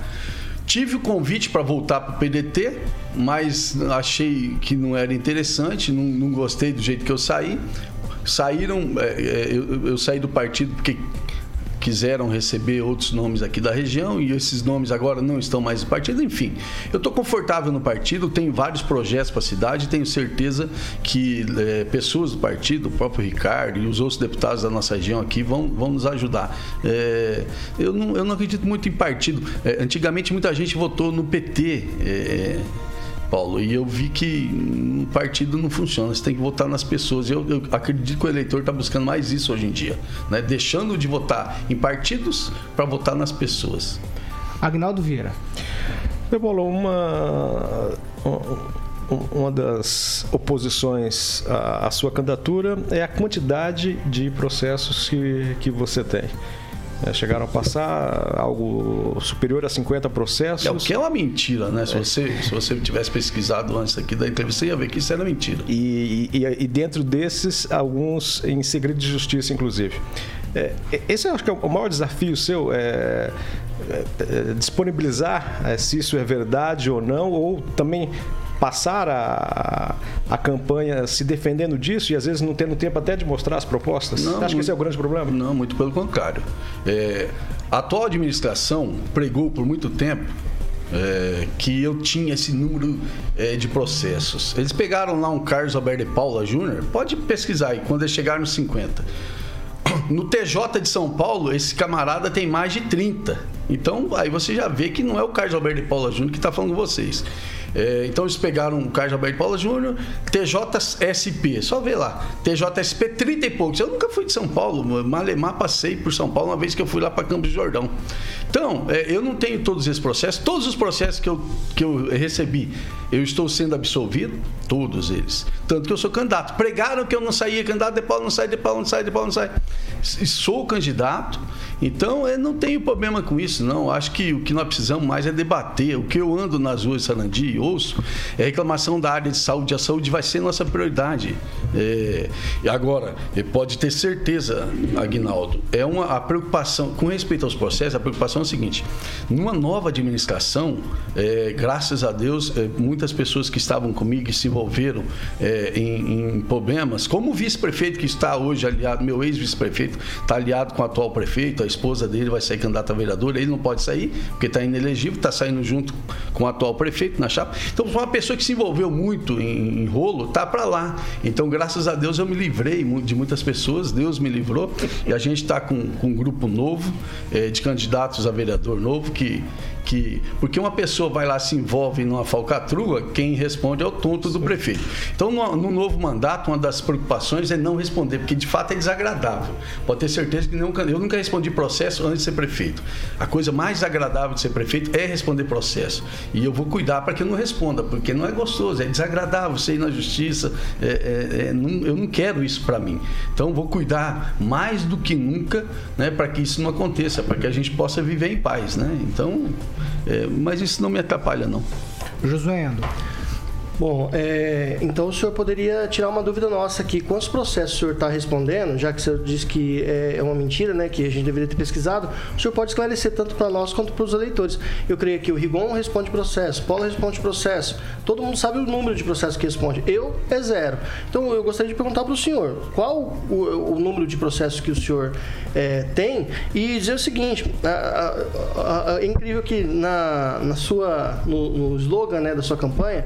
Tive o convite para voltar para o PDT, mas achei que não era interessante, não, não gostei do jeito que eu saí. Saíram, é, é, eu, eu saí do partido porque quiseram receber outros nomes aqui da região e esses nomes agora não estão mais no partido. Enfim, eu estou confortável no partido, tenho vários projetos para a cidade, tenho certeza que eh, pessoas do partido, o próprio Ricardo e os outros deputados da nossa região aqui vão, vão nos ajudar. Eh, eu, não, eu não acredito muito em partido. Eh, antigamente muita gente votou no PT. Paulo, e eu vi que um partido não funciona, você tem que votar nas pessoas. Eu, eu acredito que o eleitor está buscando mais isso hoje em dia, né? deixando de votar em partidos para votar nas pessoas. Agnaldo Vieira. Meu Paulo, uma, um- uma das oposições à, à sua candidatura é a quantidade de processos que, que você tem. É, chegaram a passar algo superior a 50 processos. É o que é uma mentira, né? Se você, se você tivesse pesquisado antes aqui da entrevista, você ia ver que isso era mentira. E, e, e dentro desses, alguns em segredo de justiça, inclusive. É, esse eu acho que é o maior desafio seu, é, é, é disponibilizar é, se isso é verdade ou não, ou também passar a, a campanha se defendendo disso e às vezes não tendo tempo até de mostrar as propostas. Você acha que esse é o grande problema? Não, muito pelo contrário. É, a atual administração pregou por muito tempo é, que eu tinha esse número é, de processos. Eles pegaram lá um Carlos Alberto de Paula Júnior, pode pesquisar aí, quando eles chegaram nos 50. No TJ de São Paulo, esse camarada tem mais de 30. Então, aí você já vê que não é o Carlos Alberto de Paula Júnior que está falando com vocês. É, então, eles pegaram o Carlos Alberto Paula Júnior, TJSP, só vê lá. TJSP 30 e poucos. Eu nunca fui de São Paulo, Malemar passei por São Paulo uma vez que eu fui lá para Campos do Jordão. Então, é, eu não tenho todos esses processos. Todos os processos que eu, que eu recebi, eu estou sendo absolvido, todos eles. Tanto que eu sou candidato. Pregaram que eu não saía candidato, de Paulo não sai, de Paulo não sai, de Paulo não sai. E Sou candidato, então eu não tenho problema com isso, não. Acho que o que nós precisamos mais é debater. O que eu ando nas ruas de Sarandi ouço é reclamação da área de saúde. A saúde vai ser nossa prioridade. É, e agora, pode ter certeza, Agnaldo, é uma a preocupação, com respeito aos processos, a preocupação é o seguinte: numa nova administração, eh, graças a Deus, eh, muitas pessoas que estavam comigo e se envolveram eh, em, em problemas, como o vice-prefeito que está hoje aliado, meu ex-vice-prefeito, está aliado com o atual prefeito, a esposa dele vai sair candidata a vereadora, ele não pode sair, porque está inelegível, está saindo junto com o atual prefeito na chapa. Então, uma pessoa que se envolveu muito em, em rolo, tá para lá. Então, graças a Deus, eu me livrei de muitas pessoas, Deus me livrou, e a gente está com, com um grupo novo eh, de candidatos a vereador novo que que porque uma pessoa vai lá se envolve numa falcatrua, quem responde é o tonto do prefeito. Então, no, no novo mandato, uma das preocupações é não responder, porque de fato é desagradável. Pode ter certeza que nunca, eu nunca respondi processo antes de ser prefeito. A coisa mais agradável de ser prefeito é responder processo. E eu vou cuidar para que eu não responda, porque não é gostoso, é desagradável você ir na justiça. é- é- é- não- eu não quero isso para mim. Então, vou cuidar mais do que nunca né, para que isso não aconteça, para que a gente possa viver em paz. Né? Então, é, mas isso não me atrapalha, não. Josué Endo. Bom, é, então o senhor poderia tirar uma dúvida nossa aqui. Quantos processos o senhor está respondendo, já que o senhor disse que é, é uma mentira, né? Que a gente deveria ter pesquisado, o senhor pode esclarecer tanto para nós quanto para os eleitores. Eu creio que o Rigon responde processo, Paulo responde processo. Todo mundo sabe o número de processos que responde. Eu é zero. Então eu gostaria de perguntar para o senhor qual o, o número de processos que o senhor é, tem e dizer o seguinte: a- a- a- é incrível que na, na sua, no, no slogan né, da sua campanha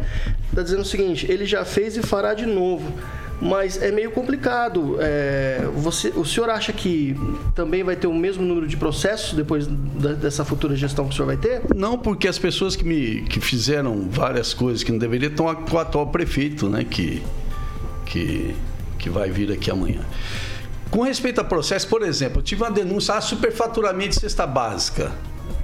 está dizendo o seguinte: ele já fez e fará de novo. Mas é meio complicado. É, você, o senhor acha que também vai ter o mesmo número de processos depois da- dessa futura gestão que o senhor vai ter? Não, porque as pessoas que me que fizeram várias coisas que não deveriam estão com o atual prefeito, né? Que, que, que vai vir aqui amanhã. Com respeito a processo, por exemplo, eu tive uma denúncia, ah, superfaturamento de cesta básica.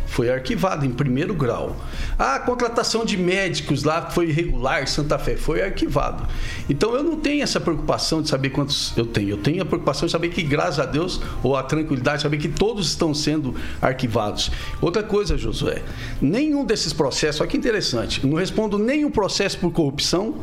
Foi arquivado em primeiro grau. A contratação de médicos lá foi irregular, Santa Fé, foi arquivado. Então eu não tenho essa preocupação de saber quantos eu tenho. Eu tenho a preocupação de saber que, graças a Deus, ou a tranquilidade de saber que todos estão sendo arquivados. Outra coisa, Josué, nenhum desses processos, olha que interessante, não respondo nenhum processo por corrupção,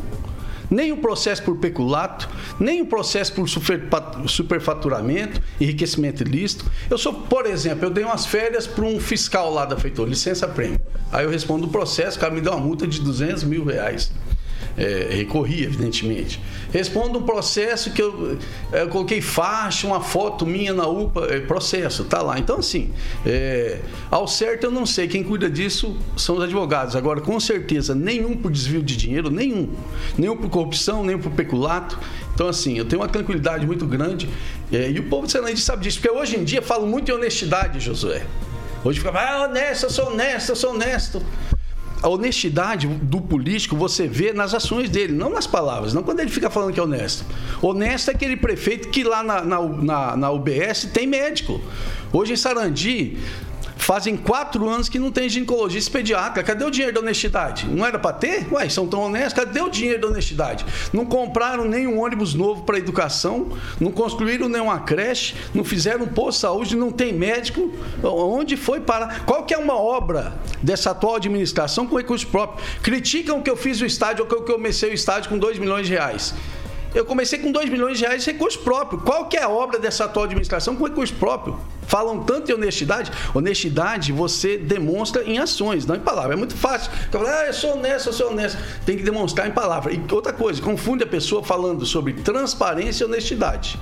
nem o processo por peculato, nem o processo por superfa- superfaturamento, enriquecimento ilícito. Eu sou, por exemplo, eu dei umas férias para um fiscal lá da feitora, licença prêmio. Aí eu respondo o processo, o cara me deu uma multa de 200 mil reais. É, recorri, evidentemente. Respondo um processo que eu, é, eu coloquei faixa, uma foto minha na UPA, é, processo, tá lá. Então, assim, é, ao certo eu não sei, quem cuida disso são os advogados. Agora, com certeza, nenhum por desvio de dinheiro, nenhum. Nenhum por corrupção, nenhum por peculato. Então, assim, eu tenho uma tranquilidade muito grande. é, e o povo de Sanandi sabe disso, porque hoje em dia falam muito em honestidade, Josué. Hoje fica, ah, honesto, eu sou honesto, eu sou honesto. A honestidade do político você vê nas ações dele, não nas palavras, não quando ele fica falando que é honesto. Honesto é aquele prefeito que lá na, na, na, na UBS tem médico. Hoje em Sarandi, fazem quatro anos que não tem ginecologista pediatra. Cadê o dinheiro da honestidade? Não era para ter? Ué, são tão honestos. Cadê o dinheiro da honestidade? Não compraram nenhum ônibus novo para educação, não construíram nenhuma creche, não fizeram um posto de saúde, não tem médico. Onde foi parar? Qual que é uma obra dessa atual administração com recurso próprio? Criticam que eu fiz o estádio ou que eu comecei o estádio com 2 milhões de reais. Eu comecei com 2 milhões de reais de recurso próprio. Qual que é a obra dessa atual administração com recurso próprio? Falam tanto em honestidade. Honestidade você demonstra em ações, não em palavras. É muito fácil. Falo, ah, eu sou honesto, eu sou honesto. Tem que demonstrar em palavras. E outra coisa, confunde a pessoa falando sobre transparência e honestidade.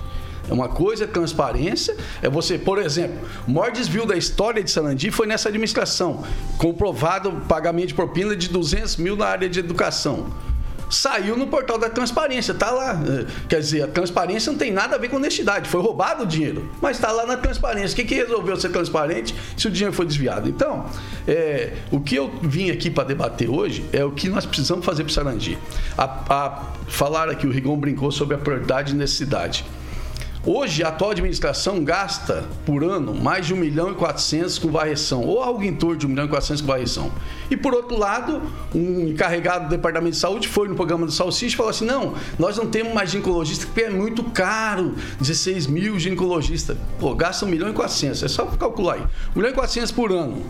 É uma coisa, transparência, é você, por exemplo, o maior desvio da história de Sarandi foi nessa administração. Comprovado pagamento de propina de 200 mil na área de educação saiu no portal da transparência, tá lá. Eh, Quer dizer, a transparência não tem nada a ver com honestidade, foi roubado o dinheiro, mas está lá na transparência. O que, que resolveu ser transparente se o dinheiro foi desviado? Então, é, o que eu vim aqui para debater hoje é o que nós precisamos fazer para o Sarandi. A, a, falar aqui, o Rigon brincou sobre a prioridade e necessidade. Hoje, a atual administração gasta por ano mais de 1 milhão e 400 com varreção, ou algo em torno de 1 milhão e 400 com varreção. E por outro lado, um encarregado do Departamento de Saúde foi no programa do Salsicha e falou assim: não, nós não temos mais ginecologista porque é muito caro, 16 mil ginecologista. Pô, gasta 1 milhão e 400, é só calcular aí. 1 milhão e 400 por ano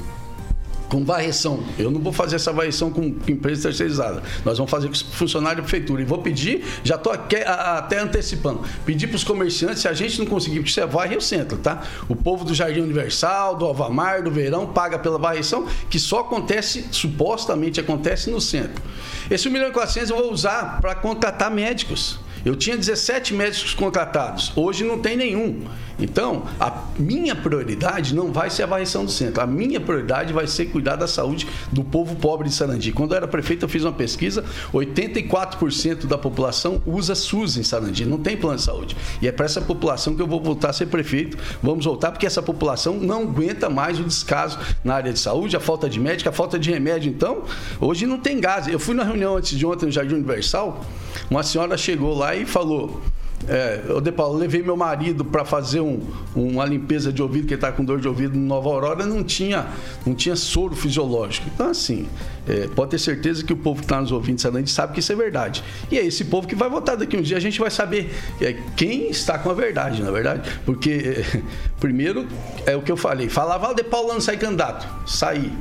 com varreção. Eu não vou fazer essa varreção com empresa terceirizada. Nós vamos fazer com os funcionários da prefeitura. E vou pedir, já estou até antecipando, pedir para os comerciantes, se a gente não conseguir, porque você varre o centro, tá? O povo do Jardim Universal, do Alvamar, do Verão, paga pela varreção, que só acontece, supostamente acontece no centro. Esse 1 milhão e 400 eu vou usar para contratar médicos. Eu tinha 17 médicos contratados, hoje não tem nenhum. Então, a minha prioridade não vai ser a varrição do centro. A minha prioridade vai ser cuidar da saúde do povo pobre de Sarandi. Quando eu era prefeito, eu fiz uma pesquisa: 84% da população usa SUS em Sarandi, não tem plano de saúde. E é para essa população que eu vou voltar a ser prefeito. Vamos voltar, porque essa população não aguenta mais o descaso na área de saúde, a falta de médico, a falta de remédio. Então, hoje não tem gás. Eu fui na reunião antes de ontem no Jardim Universal, uma senhora chegou lá e falou. É, eu De Paulo, levei meu marido para fazer um, uma limpeza de ouvido, que ele está com dor de ouvido no Nova Aurora, não tinha, não tinha soro fisiológico. Então, assim, é, pode ter certeza que o povo que está nos ouvindo a sabe que isso é verdade. E é esse povo que vai votar daqui um dia, a gente vai saber é, quem está com a verdade, na é verdade. Porque, é, primeiro, é o que eu falei, falava, De Paulo não sai candidato. Saí.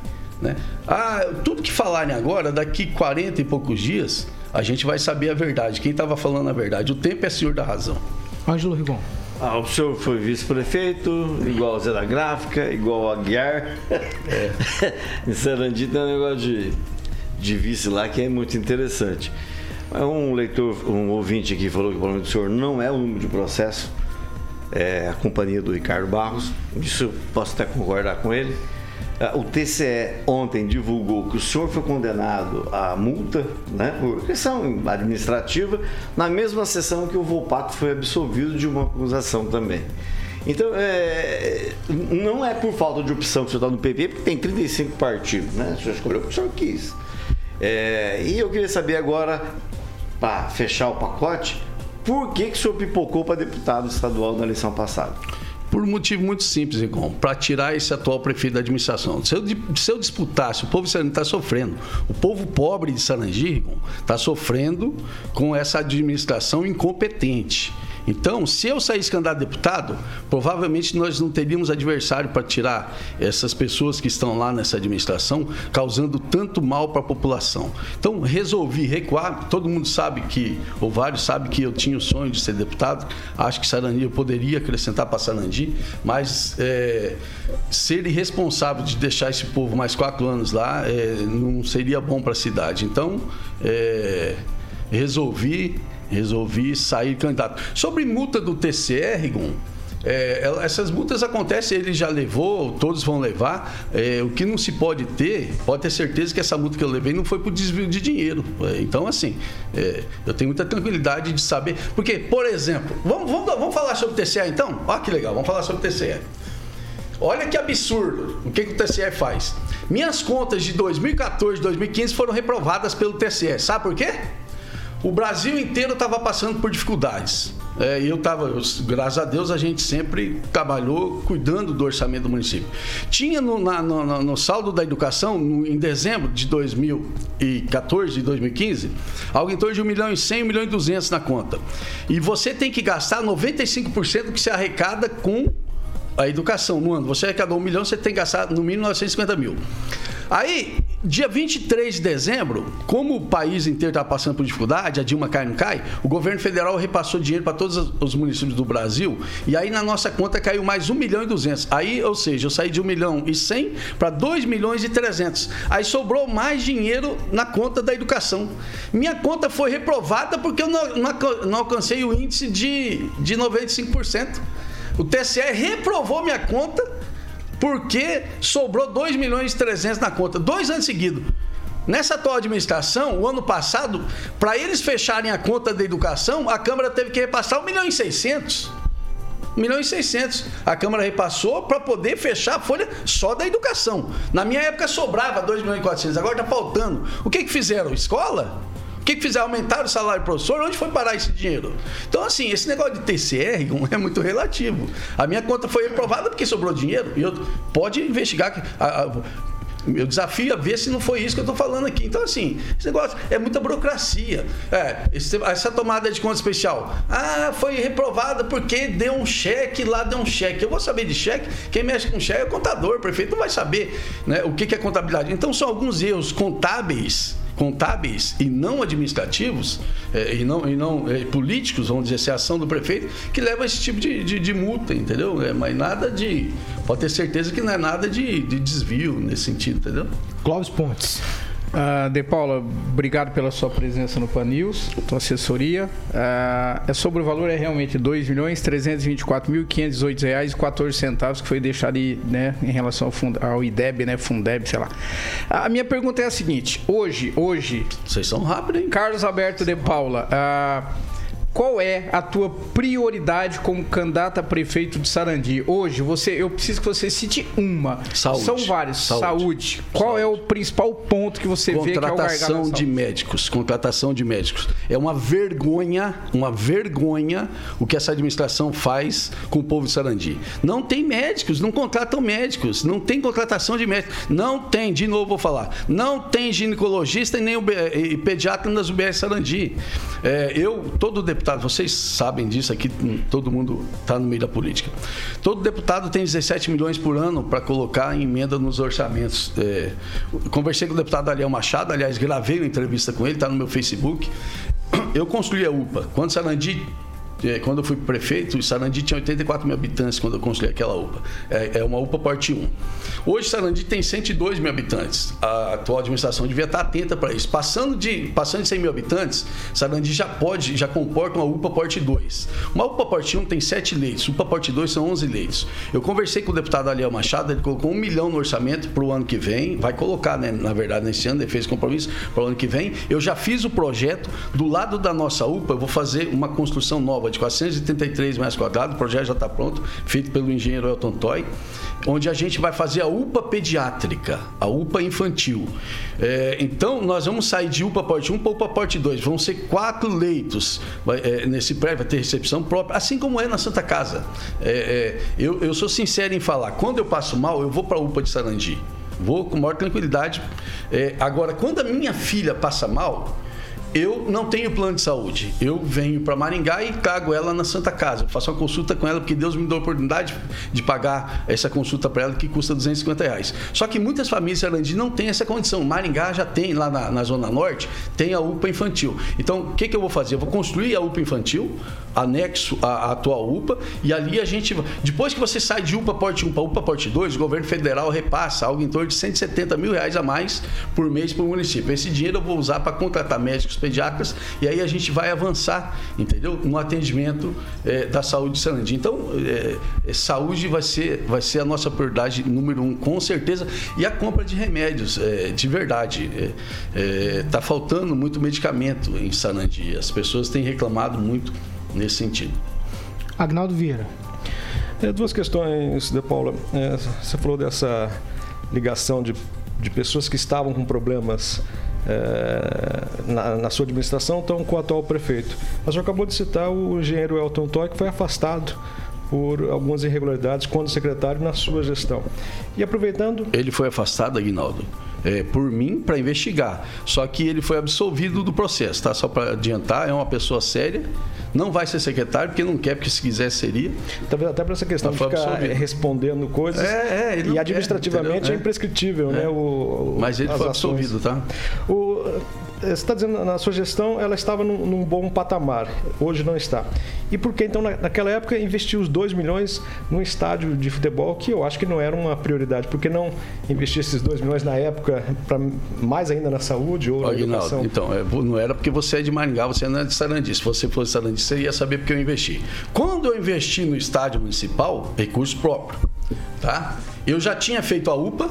Né? Ah, tudo que falarem agora, daqui 40 e poucos dias, a gente vai saber a verdade. Quem estava falando a verdade? O tempo é senhor da razão. Ângelo Rigon. Ah, o senhor foi vice-prefeito, igual o Zé da Gráfica, igual a Guiar. É. em Sarandi tem um negócio de, de vice lá que é muito interessante. Um leitor, um ouvinte aqui falou que o problema do senhor não é o número de processo, é a companhia do Ricardo Barros. Isso eu posso até concordar com ele. Eh, o TCE ontem divulgou que o senhor foi condenado à multa, né, por questão administrativa, na mesma sessão que o Volpato foi absolvido de uma acusação também. Então, é, não é por falta de opção que o senhor está no PP, porque tem 35 partidos, né? O senhor escolheu o que o senhor quis. É, e eu queria saber agora, para fechar o pacote, por que, que o senhor pipocou para deputado estadual na eleição passada? Por um motivo muito simples, Rigon, para tirar esse atual prefeito da administração. Se eu, se eu disputasse, o povo Sarangi está sofrendo. O povo pobre de Sarangi, Rigon, está sofrendo com essa administração incompetente. Então, se eu saísse candidato a deputado, provavelmente nós não teríamos adversário para tirar essas pessoas que estão lá nessa administração, causando tanto mal para a população. Então, resolvi recuar. Todo mundo sabe que, ou vários sabem que eu tinha o sonho de ser deputado. Acho que Sarandi eu poderia acrescentar para Sarandi, mas é, ser irresponsável de deixar esse povo mais quatro anos lá é, não seria bom para a cidade. Então, é, resolvi resolvi sair candidato. Sobre multa do TCR, Rigon, é, essas multas acontecem, ele já levou, todos vão levar. É, o que não se pode ter, pode ter certeza que essa multa que eu levei não foi por desvio de dinheiro. É, então, assim, é, eu tenho muita tranquilidade de saber. Porque, por exemplo, vamos, vamos, vamos falar sobre o TCE então? Olha que legal, vamos falar sobre o TCE. Olha que absurdo o que, que o TCE faz. Minhas contas de 2014 2015 foram reprovadas pelo TCE. Sabe por quê? O Brasil inteiro estava passando por dificuldades. É, eu estava, graças a Deus, a gente sempre trabalhou cuidando do orçamento do município. Tinha no, na, no, no saldo da educação, no, em dezembro de 2014 e 2015, algo em torno de 1 milhão e 100, 1 milhão e 200 na conta. E você tem que gastar 95% do que se arrecada com a educação no ano. Você arrecadou um milhão, você tem que gastar no mínimo 950 mil. Aí, dia 23 de dezembro, como o país inteiro está passando por dificuldade, a Dilma cai não cai, o governo federal repassou dinheiro para todos os municípios do Brasil e aí na nossa conta caiu mais 1 milhão e 200. Aí, ou seja, eu saí de 1 milhão e 100 para 2 milhões e 300. Aí sobrou mais dinheiro na conta da educação. Minha conta foi reprovada porque eu não, não alcancei o índice de, de 95%. O TSE reprovou minha conta porque sobrou 2 milhões e 300 na conta, dois anos seguidos. Nessa atual administração, o ano passado, para eles fecharem a conta da educação, a Câmara teve que repassar 1 milhão e 600. 1 milhão e 600. A Câmara repassou para poder fechar a folha só da educação. Na minha época sobrava 2 milhões e 400, agora está faltando. O que, que fizeram? Escola? Que, que fizeram? O salário do professor? Onde foi parar esse dinheiro? Então, assim, esse negócio de TCR é muito relativo. A minha conta foi reprovada porque sobrou dinheiro. E eu, pode investigar. A, a, eu desafio a ver se não foi isso que eu estou falando aqui. Então, assim, esse negócio é muita burocracia. É, essa tomada de conta especial. Ah, foi reprovada porque deu um cheque, lá deu um cheque. Eu vou saber de cheque. Quem mexe com cheque é o contador, o prefeito não vai saber né, o que, que é contabilidade. Então, são alguns erros contábeis contábeis e não administrativos, é, e não, e não é, políticos, vamos dizer assim, a ação do prefeito, que leva a esse tipo de, de, de multa, entendeu? É, mas nada de. Pode ter certeza que não é nada de, de desvio nesse sentido, entendeu? Clóvis Pontes. Uh, de Paula, obrigado pela sua presença no Pan News, tua assessoria. Uh, é sobre o valor é realmente 2.324.518 reais e 14 centavos que foi deixado aí, né, em relação ao, fund, ao IDEB, né, Fundeb, sei lá. A minha pergunta é a seguinte: hoje, hoje, vocês são rápidos, hein? Carlos Alberto de Paula, uh, qual é a tua prioridade como candidato a prefeito de Sarandi? Hoje, você, eu preciso que você cite uma. Saúde. São vários. Saúde. Saúde. Qual saúde. é o principal ponto que você vê que é o Contratação de médicos. Contratação de médicos. É uma vergonha, uma vergonha o que essa administração faz com o povo de Sarandi. Não tem médicos, não contratam médicos, não tem contratação de médicos. Não tem, de novo vou falar, não tem ginecologista e nem o, e pediatra nas UBS Sarandi. É, eu, todo deputado deputado, vocês sabem disso aqui, todo mundo está no meio da política. Todo deputado tem 17 milhões por ano para colocar em emenda nos orçamentos. É, conversei com o deputado Ariel Machado, aliás, gravei uma entrevista com ele, está no meu Facebook. Eu construí a UPA. Quando Sarandi quando eu fui prefeito, o Sarandi tinha 84 mil habitantes quando eu construí aquela UPA. É, é uma UPA porte 1. Hoje, Sarandi tem 102 mil habitantes. A atual administração devia estar atenta para isso. Passando de, passando de 100 mil habitantes, Sarandi já pode, já comporta uma UPA porte 2. Uma UPA porte 1 tem 7 leitos, UPA porte 2 são 11 leitos. Eu conversei com o deputado Aliel Machado, ele colocou um milhão no orçamento para o ano que vem, vai colocar, né, na verdade, nesse ano, ele fez compromisso para o ano que vem. Eu já fiz o projeto, do lado da nossa UPA, eu vou fazer uma construção nova de 433 metros quadrados, o projeto já está pronto, feito pelo engenheiro Elton Toy onde a gente vai fazer a UPA pediátrica, a UPA infantil. É, então, nós vamos sair de UPA Porte 1 para UPA Porte 2. Vão ser quatro leitos vai, é, nesse prédio, vai ter recepção própria, assim como é na Santa Casa. É, é eu, eu sou sincero em falar, quando eu passo mal, eu vou para a UPA de Sarandi. Vou com maior tranquilidade. É, agora, quando a minha filha passa mal, eu não tenho plano de saúde. Eu venho para Maringá e cago ela na Santa Casa. Eu faço uma consulta com ela porque Deus me deu a oportunidade de pagar essa consulta para ela que custa 250 reais. Só que muitas famílias Arandi não têm essa condição. Maringá já tem lá na, na Zona Norte, tem a UPA infantil. Então, o que, que eu vou fazer? Eu vou construir a UPA infantil, anexo à, à atual UPA, e ali a gente. Depois que você sai de UPA Porte 1 para UPA Porte 2, o governo federal repassa algo em torno de 170 mil reais a mais por mês para o município. Esse dinheiro eu vou usar para contratar médicos pediatras e aí a gente vai avançar, entendeu? No atendimento é, da saúde de Sarandi. Então, é, é, saúde vai ser, vai ser a nossa prioridade número um, com certeza. E a compra de remédios, é, de verdade. Está é, faltando muito medicamento em Sarandi. As pessoas têm reclamado muito nesse sentido. Agnaldo Vieira. É, duas questões, De Paula. É, você falou dessa ligação de, de pessoas que estavam com problemas é, na, na, sua administração estão com o atual prefeito. Mas você acabou de citar o engenheiro Elton Toy, que foi afastado por algumas irregularidades quando secretário na sua gestão. E aproveitando. Ele foi afastado, Aguinaldo? é, por mim para investigar. Só que ele foi absolvido do processo, tá? Só para adiantar, é uma pessoa séria, não vai ser secretário porque não quer, porque se quiser seria. Talvez até para essa questão de ficar absolvido. respondendo coisas. É, é, e administrativamente quer, é, imprescritível, né? É. O, Mas ele foi ações. absolvido, tá? O, você está dizendo na sua gestão ela estava num, num, bom patamar, hoje não está. E por que então naquela época investiu os 2 milhões num estádio de futebol que eu acho que não era uma prioridade? Por que não investir esses 2 milhões na época para mais ainda na saúde ou na Aguinaldo, educação? Então, é, não era porque você é de Maringá, você não é de Sarandi. Se você fosse de Sarandi, você ia saber porque eu investi. Quando eu investi no estádio municipal, recurso próprio, tá? Eu já tinha feito a UPA,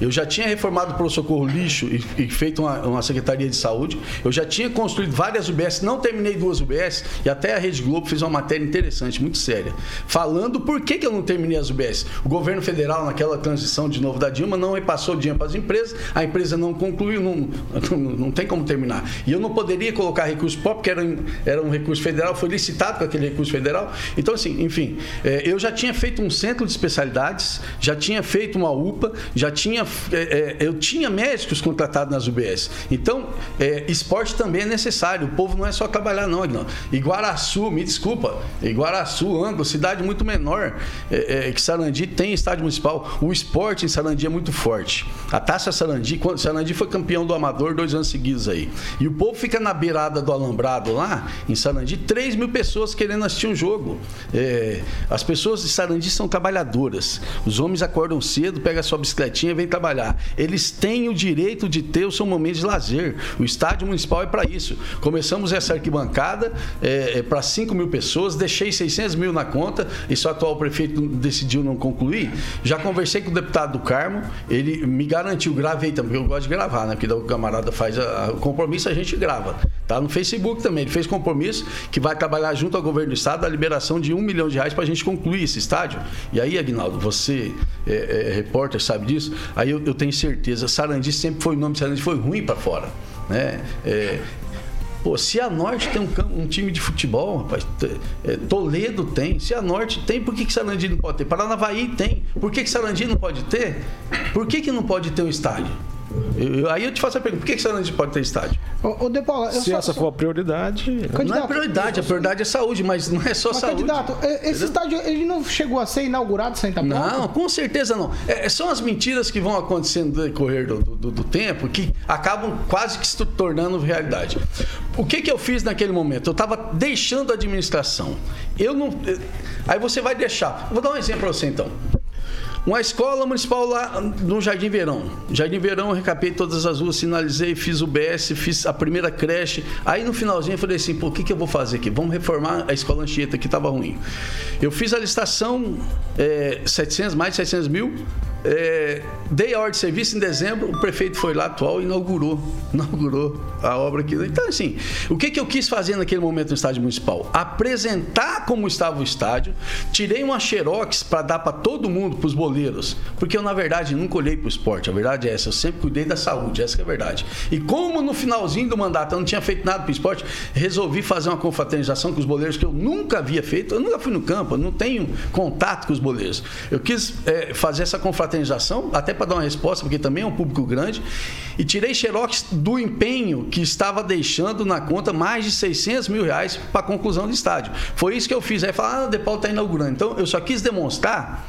eu já tinha reformado o socorro lixo e, e feito uma, uma, secretaria de saúde. Eu já tinha construído várias UBS, não terminei duas UBS e até a Rede Globo fez uma matéria interessante, muito séria, falando por que, que eu não terminei as UBS. O governo federal, naquela transição de novo da Dilma, não repassou dinheiro para as empresas, a empresa não concluiu, não, não, não tem como terminar. E eu não poderia colocar recurso próprio, porque era, era um recurso federal, foi licitado com aquele recurso federal. Então, assim, enfim, é, eu já tinha feito um centro de especialidades, já tinha feito uma UPA, já tinha é, é, eu tinha médicos contratados nas UBS. Então, é, esporte também é necessário. O povo não é só trabalhar, não, Aguinaldo. Iguaraçu, me desculpa, Iguaraçu, Anglo, cidade muito menor é, é, que Sarandi tem estádio municipal. O esporte em Sarandi é muito forte. A taça Sarandi, quando Sarandi foi campeão do Amador dois anos seguidos aí. E o povo fica na beirada do Alambrado lá, em Sarandi, 3 mil pessoas querendo assistir um jogo. É, as pessoas de Sarandi são trabalhadoras. Os homens acordam cedo, pegam a sua bicicletinha e vêm trabalhar. Eles têm o direito de ter o seu momento de lazer. O estádio municipal é para isso. Começamos essa arquibancada é, é para 5 mil pessoas, deixei 600 mil na conta e o atual prefeito decidiu não concluir. Já conversei com o deputado do Carmo, ele me garantiu, gravei também, eu gosto de gravar, né? Porque o camarada faz o compromisso, a gente grava. Tá no Facebook também. Ele fez compromisso que vai trabalhar junto ao governo do estado a liberação de um milhão de reais para a gente concluir esse estádio. E aí, Agnaldo, você é, é, repórter, sabe disso? Aí eu, eu tenho certeza, Sarandi sempre foi o nome de Sarandi, foi ruim para fora. Né? É, Pô, se a Norte tem um, um time de futebol, rapaz, é, Toledo tem, se a Norte tem, por que, que Sarandi não pode ter? Paranavaí tem, por que, que Sarandi não pode ter? Por que, que não pode ter um estádio? Eu- eu- aí eu te faço a pergunta: por que que Sarandi pode ter estádio? Ô, ô De Paula, eu Se só- essa só- for a prioridade. não é Candidato, prioridade, a prioridade é saúde, mas não é só Mas, saúde. candidato, esse estádio ele não chegou a ser inaugurado sem estar pronto? Não, com certeza não. É, são as mentiras que vão acontecendo no decorrer do, do- do tempo que acabam quase que se tornando realidade. O que, que eu fiz naquele momento? Eu estava deixando a administração. Eu não. eh, Aí você vai deixar. Vou dar um exemplo para você então. Uma escola municipal lá no Jardim Verão. Jardim Verão, recapei todas as ruas, sinalizei, fiz o BS, fiz a primeira creche. Aí no finalzinho eu falei assim: pô, o que, que eu vou fazer aqui? Vamos reformar a escola Anchieta, que estava ruim. Eu fiz a licitação, é, 700, mais de 700 mil. É, dei a ordem de serviço em dezembro, o prefeito foi lá atual e inaugurou, inaugurou a obra aqui. Então, assim, o que, que eu quis fazer naquele momento no estádio municipal? Apresentar como estava o estádio, tirei uma xerox para dar para todo mundo, para os boleiros, porque eu, na verdade, nunca olhei para o esporte, a verdade é essa, eu sempre cuidei da saúde, essa é a verdade. E como no finalzinho do mandato eu não tinha feito nada para o esporte, resolvi fazer uma confraternização com os boleiros que eu nunca havia feito, eu nunca fui no campo, eu não tenho contato com os boleiros. Eu quis eh, fazer essa confraternização, até para dar uma resposta, porque também é um público grande, e tirei xerox do empenho que estava deixando na conta mais de 600 mil reais para a conclusão do estádio. Foi isso que eu fiz. Aí falaram, ah, o Paulo está inaugurando. Então, eu só quis demonstrar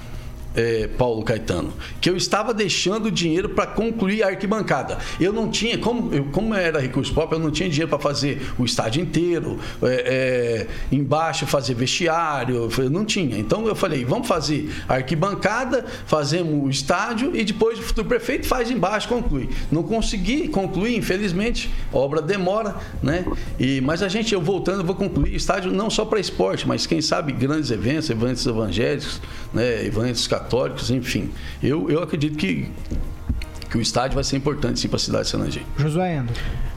é, Paulo Caetano, que eu estava deixando dinheiro para concluir a arquibancada. Eu não tinha, como, eu, como era recurso próprio, eu não tinha dinheiro para fazer o estádio inteiro, é, é, embaixo fazer vestiário, eu não tinha. Então eu falei, vamos fazer a arquibancada, fazemos o estádio e depois o futuro prefeito faz embaixo, conclui. Não consegui concluir, infelizmente, a obra demora, né? E, mas a gente, eu voltando, eu vou concluir estádio não só para esporte, mas quem sabe grandes eventos, eventos evangélicos, né? eventos católicos, enfim. Eu, eu acredito que, que o estádio vai ser importante sim para a cidade de Sanangê. Josué Endo.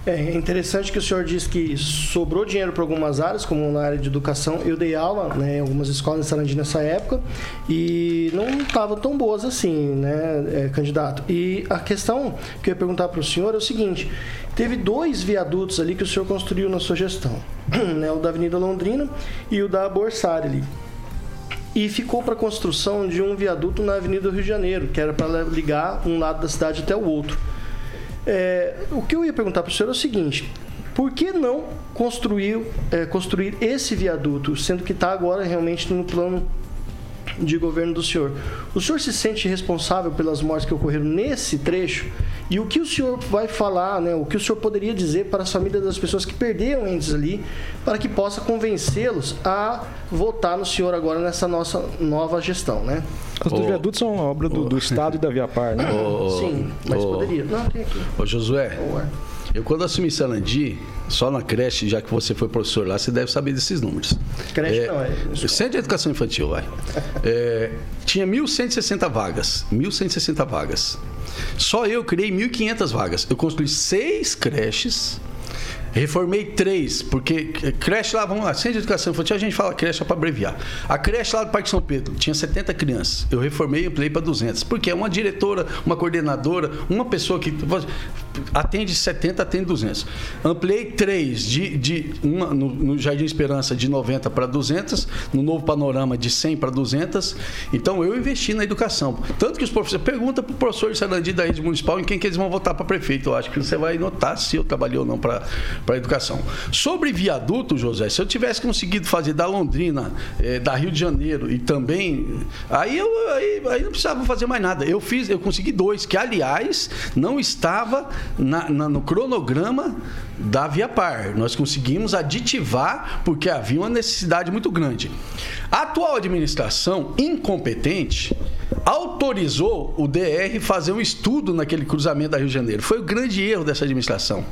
É interessante que o senhor disse que sobrou dinheiro para algumas áreas, como na área de educação. Eu dei aula né, em algumas escolas em Sarandi nessa época e não estavam tão boas assim, né, é, candidato? E a questão que eu ia perguntar para o senhor é o seguinte: teve dois viadutos ali que o senhor construiu na sua gestão, né, o da Avenida Londrina e o da Borsari ali e ficou para construção de um viaduto na Avenida Rio de Janeiro, que era para ligar um lado da cidade até o outro. É, o que eu ia perguntar para o senhor é o seguinte: por que não construir, é, construir esse viaduto, sendo que está agora realmente no plano de governo do senhor? O senhor se sente responsável pelas mortes que ocorreram nesse trecho? E o que o senhor vai falar, né? O que o senhor poderia dizer para as famílias das pessoas que perderam entes ali, para que possa convencê-los a votar no senhor agora nessa nossa nova gestão, né? Os dois viadutos são obra do, do Estado e da Via Par, né? Sim, mas poderia. Não, tem aqui. Ô Josué, eu quando assumi Sarandi, só na creche, já que você foi professor lá, você deve saber desses números. Creche não, é Centro de Educação Infantil, vai. É, tinha 1.160 vagas. 1.160 vagas. Só eu criei 1.500 vagas. Eu construí seis creches. Reformei três, porque creche lá, vamos lá, centro de educação infantil, a gente fala creche só para abreviar. A creche lá do Parque São Pedro tinha 70 crianças. Eu reformei e ampliei para 200. Porque é uma diretora, uma coordenadora, uma pessoa que atende 70, atende 200. Ampliei três, de, de uma no, no Jardim Esperança de 90 para 200, no Novo Panorama de 100 para 200. Então eu investi na educação. Tanto que os professores pergunta para o professor de Sarandi da rede municipal em quem que eles vão votar para prefeito. Eu acho que você vai notar se eu trabalhei ou não para a educação. Sobre viaduto, José, se eu tivesse conseguido fazer da Londrina, eh, da Rio de Janeiro e também. Aí eu aí, aí não precisava fazer mais nada. Eu fiz, eu consegui dois, que aliás não estava na- na- no cronograma da Via Par. Nós conseguimos aditivar porque havia uma necessidade muito grande. A atual administração incompetente autorizou o DR fazer um estudo naquele cruzamento da Rio de Janeiro. Foi o grande erro dessa administração.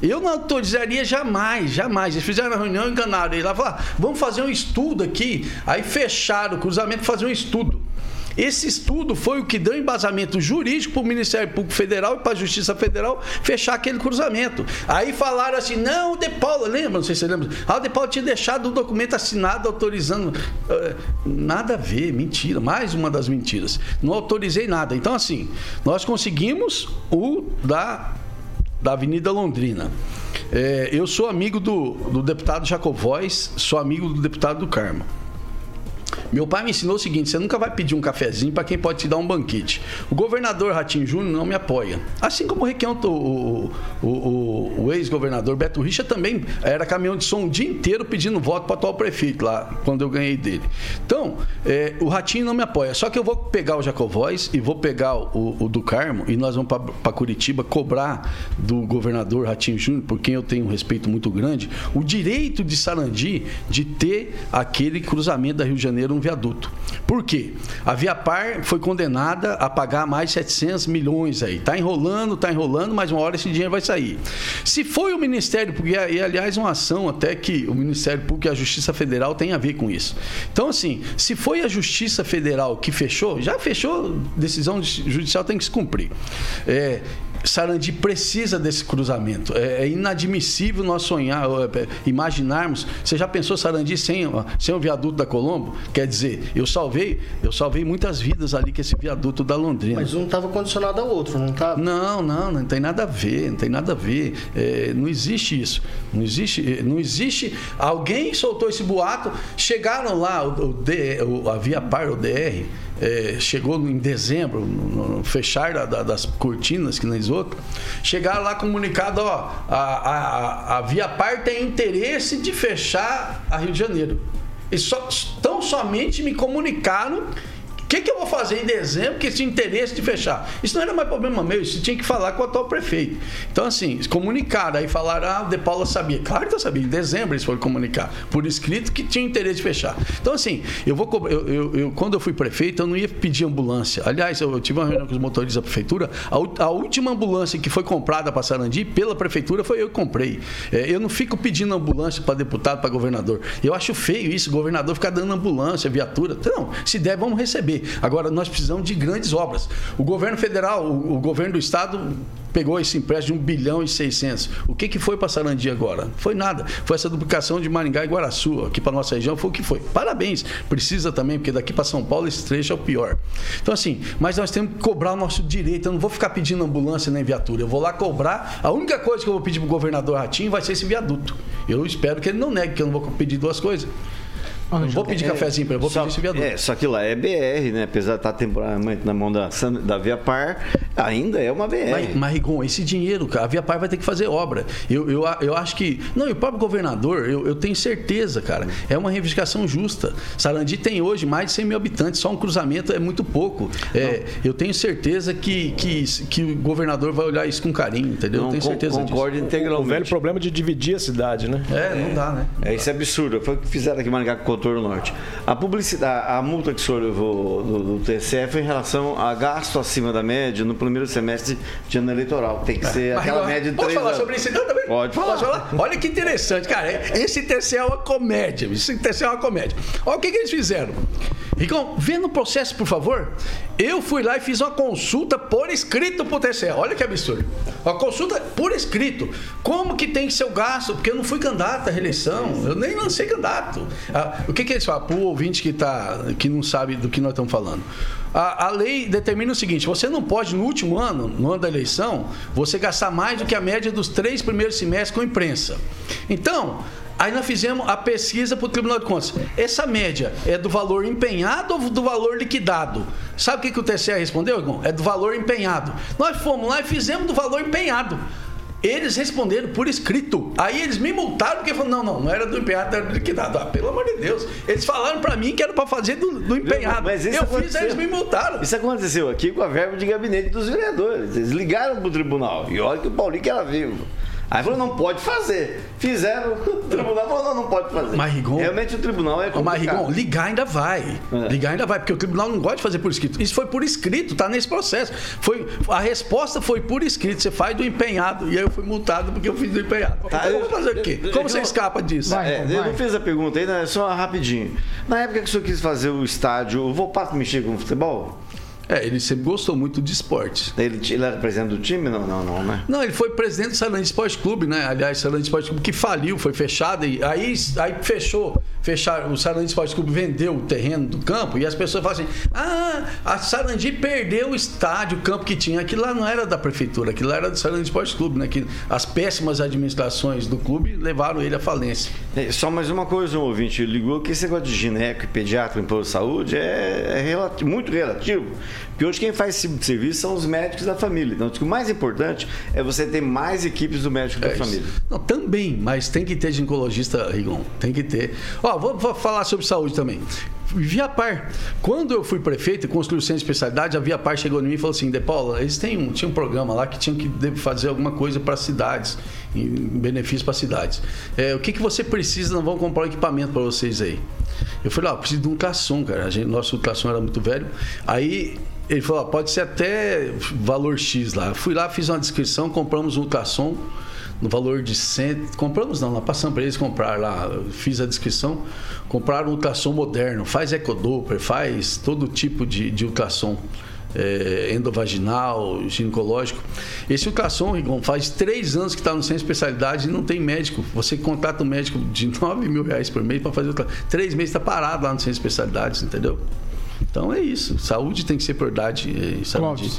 Eu não autorizaria jamais, jamais. Eles fizeram uma reunião, enganaram ele lá, falaram, "Ah, vamos fazer um estudo aqui. Aí fecharam o cruzamento, fazer um estudo. Esse estudo foi o que deu embasamento jurídico para o Ministério Público Federal e para a Justiça Federal fechar aquele cruzamento. Aí falaram assim: não, o De Paula, lembra? Não sei se você lembra. Ah, o De Paula tinha deixado um documento assinado autorizando. Eh, nada a ver, mentira. Mais uma das mentiras. Não autorizei nada. Então, assim, nós conseguimos o da da Avenida Londrina. É, eu sou amigo do, do deputado Jacovóis, sou amigo do deputado do Carmo. Meu pai me ensinou o seguinte: você nunca vai pedir um cafezinho para quem pode te dar um banquete. O governador Ratinho Júnior não me apoia. Assim como o o, o, o, o ex-governador Beto Richa também era caminhão de som o dia inteiro pedindo voto para atual prefeito lá, quando eu ganhei dele. Então, é, o Ratinho não me apoia. Só que eu vou pegar o Jacovóis e vou pegar o, o do Carmo e nós vamos para Curitiba cobrar do governador Ratinho Júnior, por quem eu tenho um respeito muito grande, o direito de Sarandi de ter aquele cruzamento da Rio de Janeiro um viaduto. Por quê? A Via Par foi condenada a pagar mais 700 milhões aí. Tá enrolando, tá enrolando, mas uma hora esse dinheiro vai sair. Se foi o Ministério Público, e aliás uma ação até que o Ministério Público e a Justiça Federal tem a ver com isso. Então assim, se foi a Justiça Federal que fechou, já fechou, decisão judicial tem que se cumprir. É, Sarandi precisa desse cruzamento. É, é inadmissível nós sonhar, é, imaginarmos. Você já pensou Sarandi sem, sem o viaduto da Colombo? Quer dizer, eu salvei, eu salvei muitas vidas ali com esse viaduto da Londrina. Mas um estava condicionado ao outro, não estava? Não, não, não tem nada a ver, não tem nada a ver. É, não existe isso. Não existe, não existe. Alguém soltou esse boato, chegaram lá, o, o, o a Via Par, o DR é, chegou em dezembro, no, no fechar da, da, das cortinas que na esgoto, chegaram lá comunicado, ó, a, a, a Via Par tem interesse de fechar a Rio de Janeiro. E só, tão somente me comunicaram que, que, eu vou fazer em dezembro que tinha interesse de fechar? Isso não era mais problema meu, isso tinha que falar com o atual prefeito. Então, assim, comunicaram, aí falaram, ah, o De Paula sabia. Claro que eu sabia, em dezembro eles foram comunicar, por escrito que tinha interesse de fechar. Então, assim, eu vou eu, eu, eu, quando eu fui prefeito, eu não ia pedir ambulância. Aliás, eu, tive uma reunião com os motoristas da prefeitura, a, a última ambulância que foi comprada para Sarandi pela prefeitura foi eu que comprei. É, eu não fico pedindo ambulância para deputado, para governador. Eu acho feio isso, governador ficar dando ambulância, viatura. Não, se der, vamos receber. Agora, nós precisamos de grandes obras. O governo federal, o, o governo do estado pegou esse empréstimo de 1 bilhão e 600. O que, que foi para Sarandi agora? Foi nada. Foi essa duplicação de Maringá e Guaraçu, aqui para nossa região, foi o que foi. Parabéns. Precisa também, porque daqui para São Paulo esse trecho é o pior. Então, assim, mas nós temos que cobrar o nosso direito. Eu não vou ficar pedindo ambulância nem viatura. Eu vou lá cobrar. A única coisa que eu vou pedir para o governador Ratinho vai ser esse viaduto. Eu espero que ele não negue que eu não vou pedir duas coisas. Não vou pedir é, cafezinho para ele, vou só, pedir esse viaduto. É, só que lá é BR, né? Apesar de estar temporariamente na mão da, da Via Par, ainda é uma BR. Mas, mas Rigon, esse dinheiro, a Via Par vai ter que fazer obra. Eu, eu, eu acho que. Não, e o próprio governador, eu, eu tenho certeza, cara, é uma reivindicação justa. Sarandi tem hoje mais de 100 mil habitantes, só um cruzamento é muito pouco. É, eu tenho certeza que, que, que o governador vai olhar isso com carinho, entendeu? Não, eu tenho certeza concordo disso. integralmente. O velho problema de dividir a cidade, né? É, não dá, né? é, isso é absurdo. Foi o que fizeram aqui em Maringá com contorno norte. A publicidade, a multa que o senhor levou do, do TCE foi em relação a gasto acima da média no primeiro semestre de ano eleitoral. Tem que é. ser Mas, aquela média de Posso falar anos. sobre isso então também? Pode falar. Falar? Olha que interessante, cara. Esse TCE é uma comédia. Esse TCE é uma comédia. Olha o que, que eles fizeram. Ricão, vê no processo, por favor. Eu fui lá e fiz uma consulta por escrito pro TCE. Olha que absurdo. Uma consulta por escrito. Como que tem que ser o gasto? Porque eu não fui candidato à reeleição. Eu nem lancei candidato. Ah, o que, que eles falam? Pro ouvinte que, tá, que não sabe do que nós estamos falando. A, a, lei determina o seguinte: você não pode, no último ano, no ano da eleição, você gastar mais do que a média dos três primeiros semestres com imprensa. Então, Aí nós fizemos a pesquisa para o Tribunal de Contas. Essa média é do valor empenhado ou do valor liquidado? Sabe o que, que o TCE respondeu, irmão? É do valor empenhado. Nós fomos lá e fizemos do valor empenhado. Eles responderam por escrito. Aí eles me multaram porque falaram: não, não, não era do empenhado, era do liquidado. Ah, pelo amor de Deus. Eles falaram para mim que era para fazer do, do empenhado. Mas Eu fiz, aí eles me multaram. Isso aconteceu aqui com a verba de gabinete dos vereadores. Eles ligaram para o tribunal. E olha que o Paulinho que era vivo. Aí falou, não pode fazer. Fizeram, o tribunal falou, não, não pode fazer. Mas, Rigon, Realmente o tribunal é complicado. Mas, Rigon, ligar ainda vai. É. Ligar ainda vai, porque o tribunal não gosta de fazer por escrito. Isso foi por escrito, tá nesse processo. Foi, a resposta foi por escrito. Você faz do empenhado. E aí eu fui multado porque eu fiz do empenhado. Tá, então eu vou fazer o quê? Como eu, você escapa disso? Vai, é, eu não fiz a pergunta ainda, só rapidinho. Na época que o senhor quis fazer o estádio, o Volpato mexer com o futebol? É, ele sempre gostou muito de esportes. Ele, ele era presidente do time? Não, não, não, né? Não, ele foi presidente do Sarandi Esporte Clube, né? Aliás, Sarandi Esporte Clube que faliu, foi fechado e aí, aí fechou. Fechar, o Sarandi Esporte Clube vendeu o terreno do campo e as pessoas falam assim: ah, a Sarandi perdeu o estádio, o campo que tinha. Aquilo lá não era da prefeitura, aquilo lá era do Sarandi Esporte Clube, né? Que as péssimas administrações do clube levaram ele à falência. É, só mais uma coisa, um ouvinte ligou que esse negócio de gineco e pediatra em de saúde é, é relati- muito relativo. Porque hoje quem faz esse serviço são os médicos da família. Então, o mais importante é você ter mais equipes do médico da É isso. família. Não, também, mas tem que ter ginecologista, Rigon. Tem que ter. Ó, vou, vou falar sobre saúde também. Viapar. Quando eu fui prefeito e construí o centro de especialidade, a Viapar chegou em mim e falou assim: De Paula, eles têm um, tinha um programa lá que tinham que fazer alguma coisa para cidades, em benefício para cidades. É, o que, que você precisa? Nós vamos comprar um equipamento para vocês aí. Eu falei: Ó, preciso de um ultrassom, cara. A gente, nosso ultrassom era muito velho. Aí ele falou: ó, pode ser até valor X lá. Fui lá, fiz uma descrição, compramos um ultrassom no valor de 100. Compramos não, nós passamos para eles comprar lá. Fiz a descrição. Compraram um ultrassom moderno, faz ecodoppler, faz todo tipo de, de ultrassom. é, endovaginal, ginecológico. Esse ultrassom, Rigon, faz três anos que está no de especialidade e não tem médico. Você contrata um médico de 9 mil reais por mês para fazer ultrassom. Três meses está parado lá no de especialidades, entendeu? Então é isso. Saúde tem que ser prioridade. é, Saúde.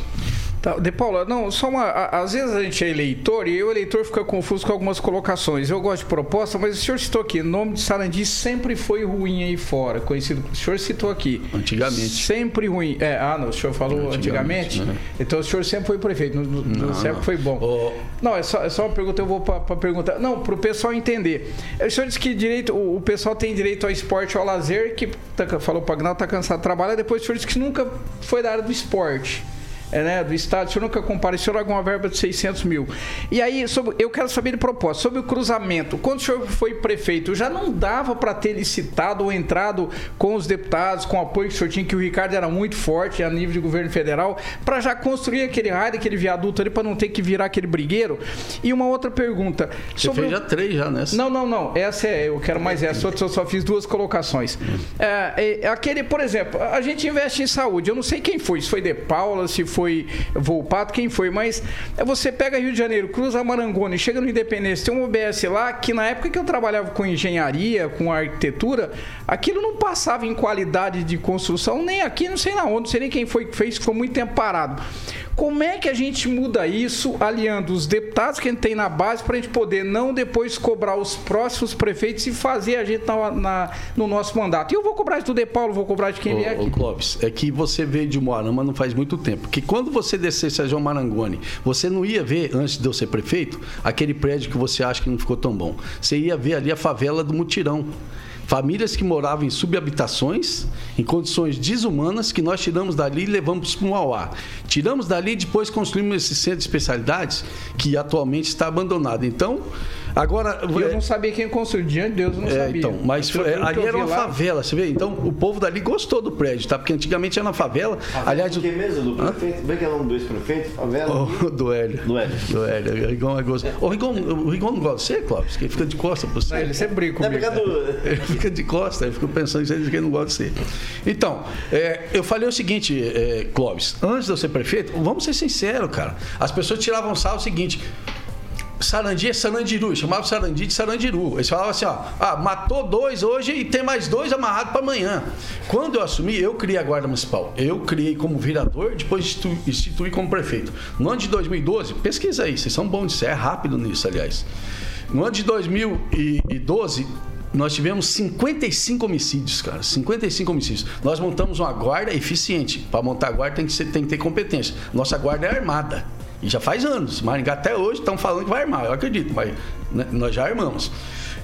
Tá, de Paula, não, só uma. a- Às vezes a gente é eleitor e o eleitor fica confuso com algumas colocações. Eu gosto de proposta, mas o senhor citou aqui, o nome de Sarandi sempre foi ruim aí fora, conhecido. O senhor citou aqui. Antigamente. Sempre ruim. É, ah, não, o senhor falou Antigamente, antigamente. né? Então o senhor sempre foi prefeito, no, no- Não, sempre foi bom. Não, é só, é só uma pergunta, eu vou para perguntar. Não, para o pessoal entender. O senhor disse que direito, o, o pessoal tem direito ao esporte, ao lazer, que tá, falou para Agnaldo, tá cansado de trabalhar. Depois o senhor disse que nunca foi da área do esporte. É, né, do Estado, o senhor nunca compareceu alguma verba de 600 mil. E aí, sobre, eu quero saber de propósito, sobre o cruzamento. Quando o senhor foi prefeito, já não dava para ter licitado ou entrado com os deputados, com o apoio que o senhor tinha, que o Ricardo era muito forte a nível de governo federal, para já construir aquele raio, aquele viaduto ali, para não ter que virar aquele brigueiro? E uma outra pergunta. Você fez já três já nessa. Não, não, não. Essa é. Eu quero mais essa. Outra, eu só fiz duas colocações. É, é, aquele, por exemplo, a gente investe em saúde. Eu não sei quem foi. Se foi De Paula, se foi Volpato, quem foi. Mas é, você pega Rio de Janeiro, cruza Marangoni, chega no Independência, tem um OBS lá que na época que eu trabalhava com engenharia, com arquitetura, aquilo não passava em qualidade de construção, nem aqui, não sei na onde, não sei nem quem foi que fez, ficou muito tempo parado. Como é que a gente muda isso, aliando os deputados que a gente tem na base, para a gente poder não depois cobrar os próximos prefeitos e fazer a gente na, na- no nosso mandato? E eu vou cobrar isso do De Paulo, vou cobrar de quem vier aqui. Clóvis, é que você veio de Moarama não faz muito tempo. Porque quando você descesse a João Marangoni, você não ia ver, antes de eu ser prefeito, aquele prédio que você acha que não ficou tão bom. Você ia ver ali a favela do Mutirão. Famílias que moravam em subhabitações, em condições desumanas, que nós tiramos dali e levamos para o Mauá. Tiramos dali e depois construímos esse centro de especialidades que atualmente está abandonado. Então, agora. Eu não sabia quem construiu, diante de Deus, eu não É, sabia. então, mas Pelo- foi- ali era uma lá- favela, você vê? Então, o povo dali gostou do prédio, tá? Porque antigamente era na favela. Aliás, o que mesmo? Do prefeito? Como é que é o nome do ex-prefeito? Favela? o do Hélio. Do Hélio. Do Hélio. O Rigon é gostoso. O Rigon, o Rigon não gosta de você, Clóvis? Que ele fica de costa pra você. Não, ele sempre é comigo. causa do... Ele fica de costa, eu fico pensando que ele não gosta de você. Então, é, eu falei o seguinte, é, Clóvis, antes de eu ser prefeito, vamos ser sinceros, cara. As pessoas tiravam sal o seguinte. Sarandi é Sarandiru, chamava Sarandi de Sarandiru. Eles falavam assim, ó, ah, matou dois hoje e tem mais dois amarrados para amanhã. Quando eu assumi, eu criei a Guarda Municipal. Eu criei como vereador, depois instituí, como prefeito. No ano de 2012, pesquisa aí, vocês são bons disso, é rápido nisso, aliás. No ano de 2012, nós tivemos 55 homicídios, cara. 55 homicídios. Nós montamos uma guarda eficiente. Para montar a guarda tem que, ser- tem que ter competência. Nossa guarda é armada. E já faz anos. Maringá até hoje estão falando que vai armar. Eu acredito, mas né, nós já armamos.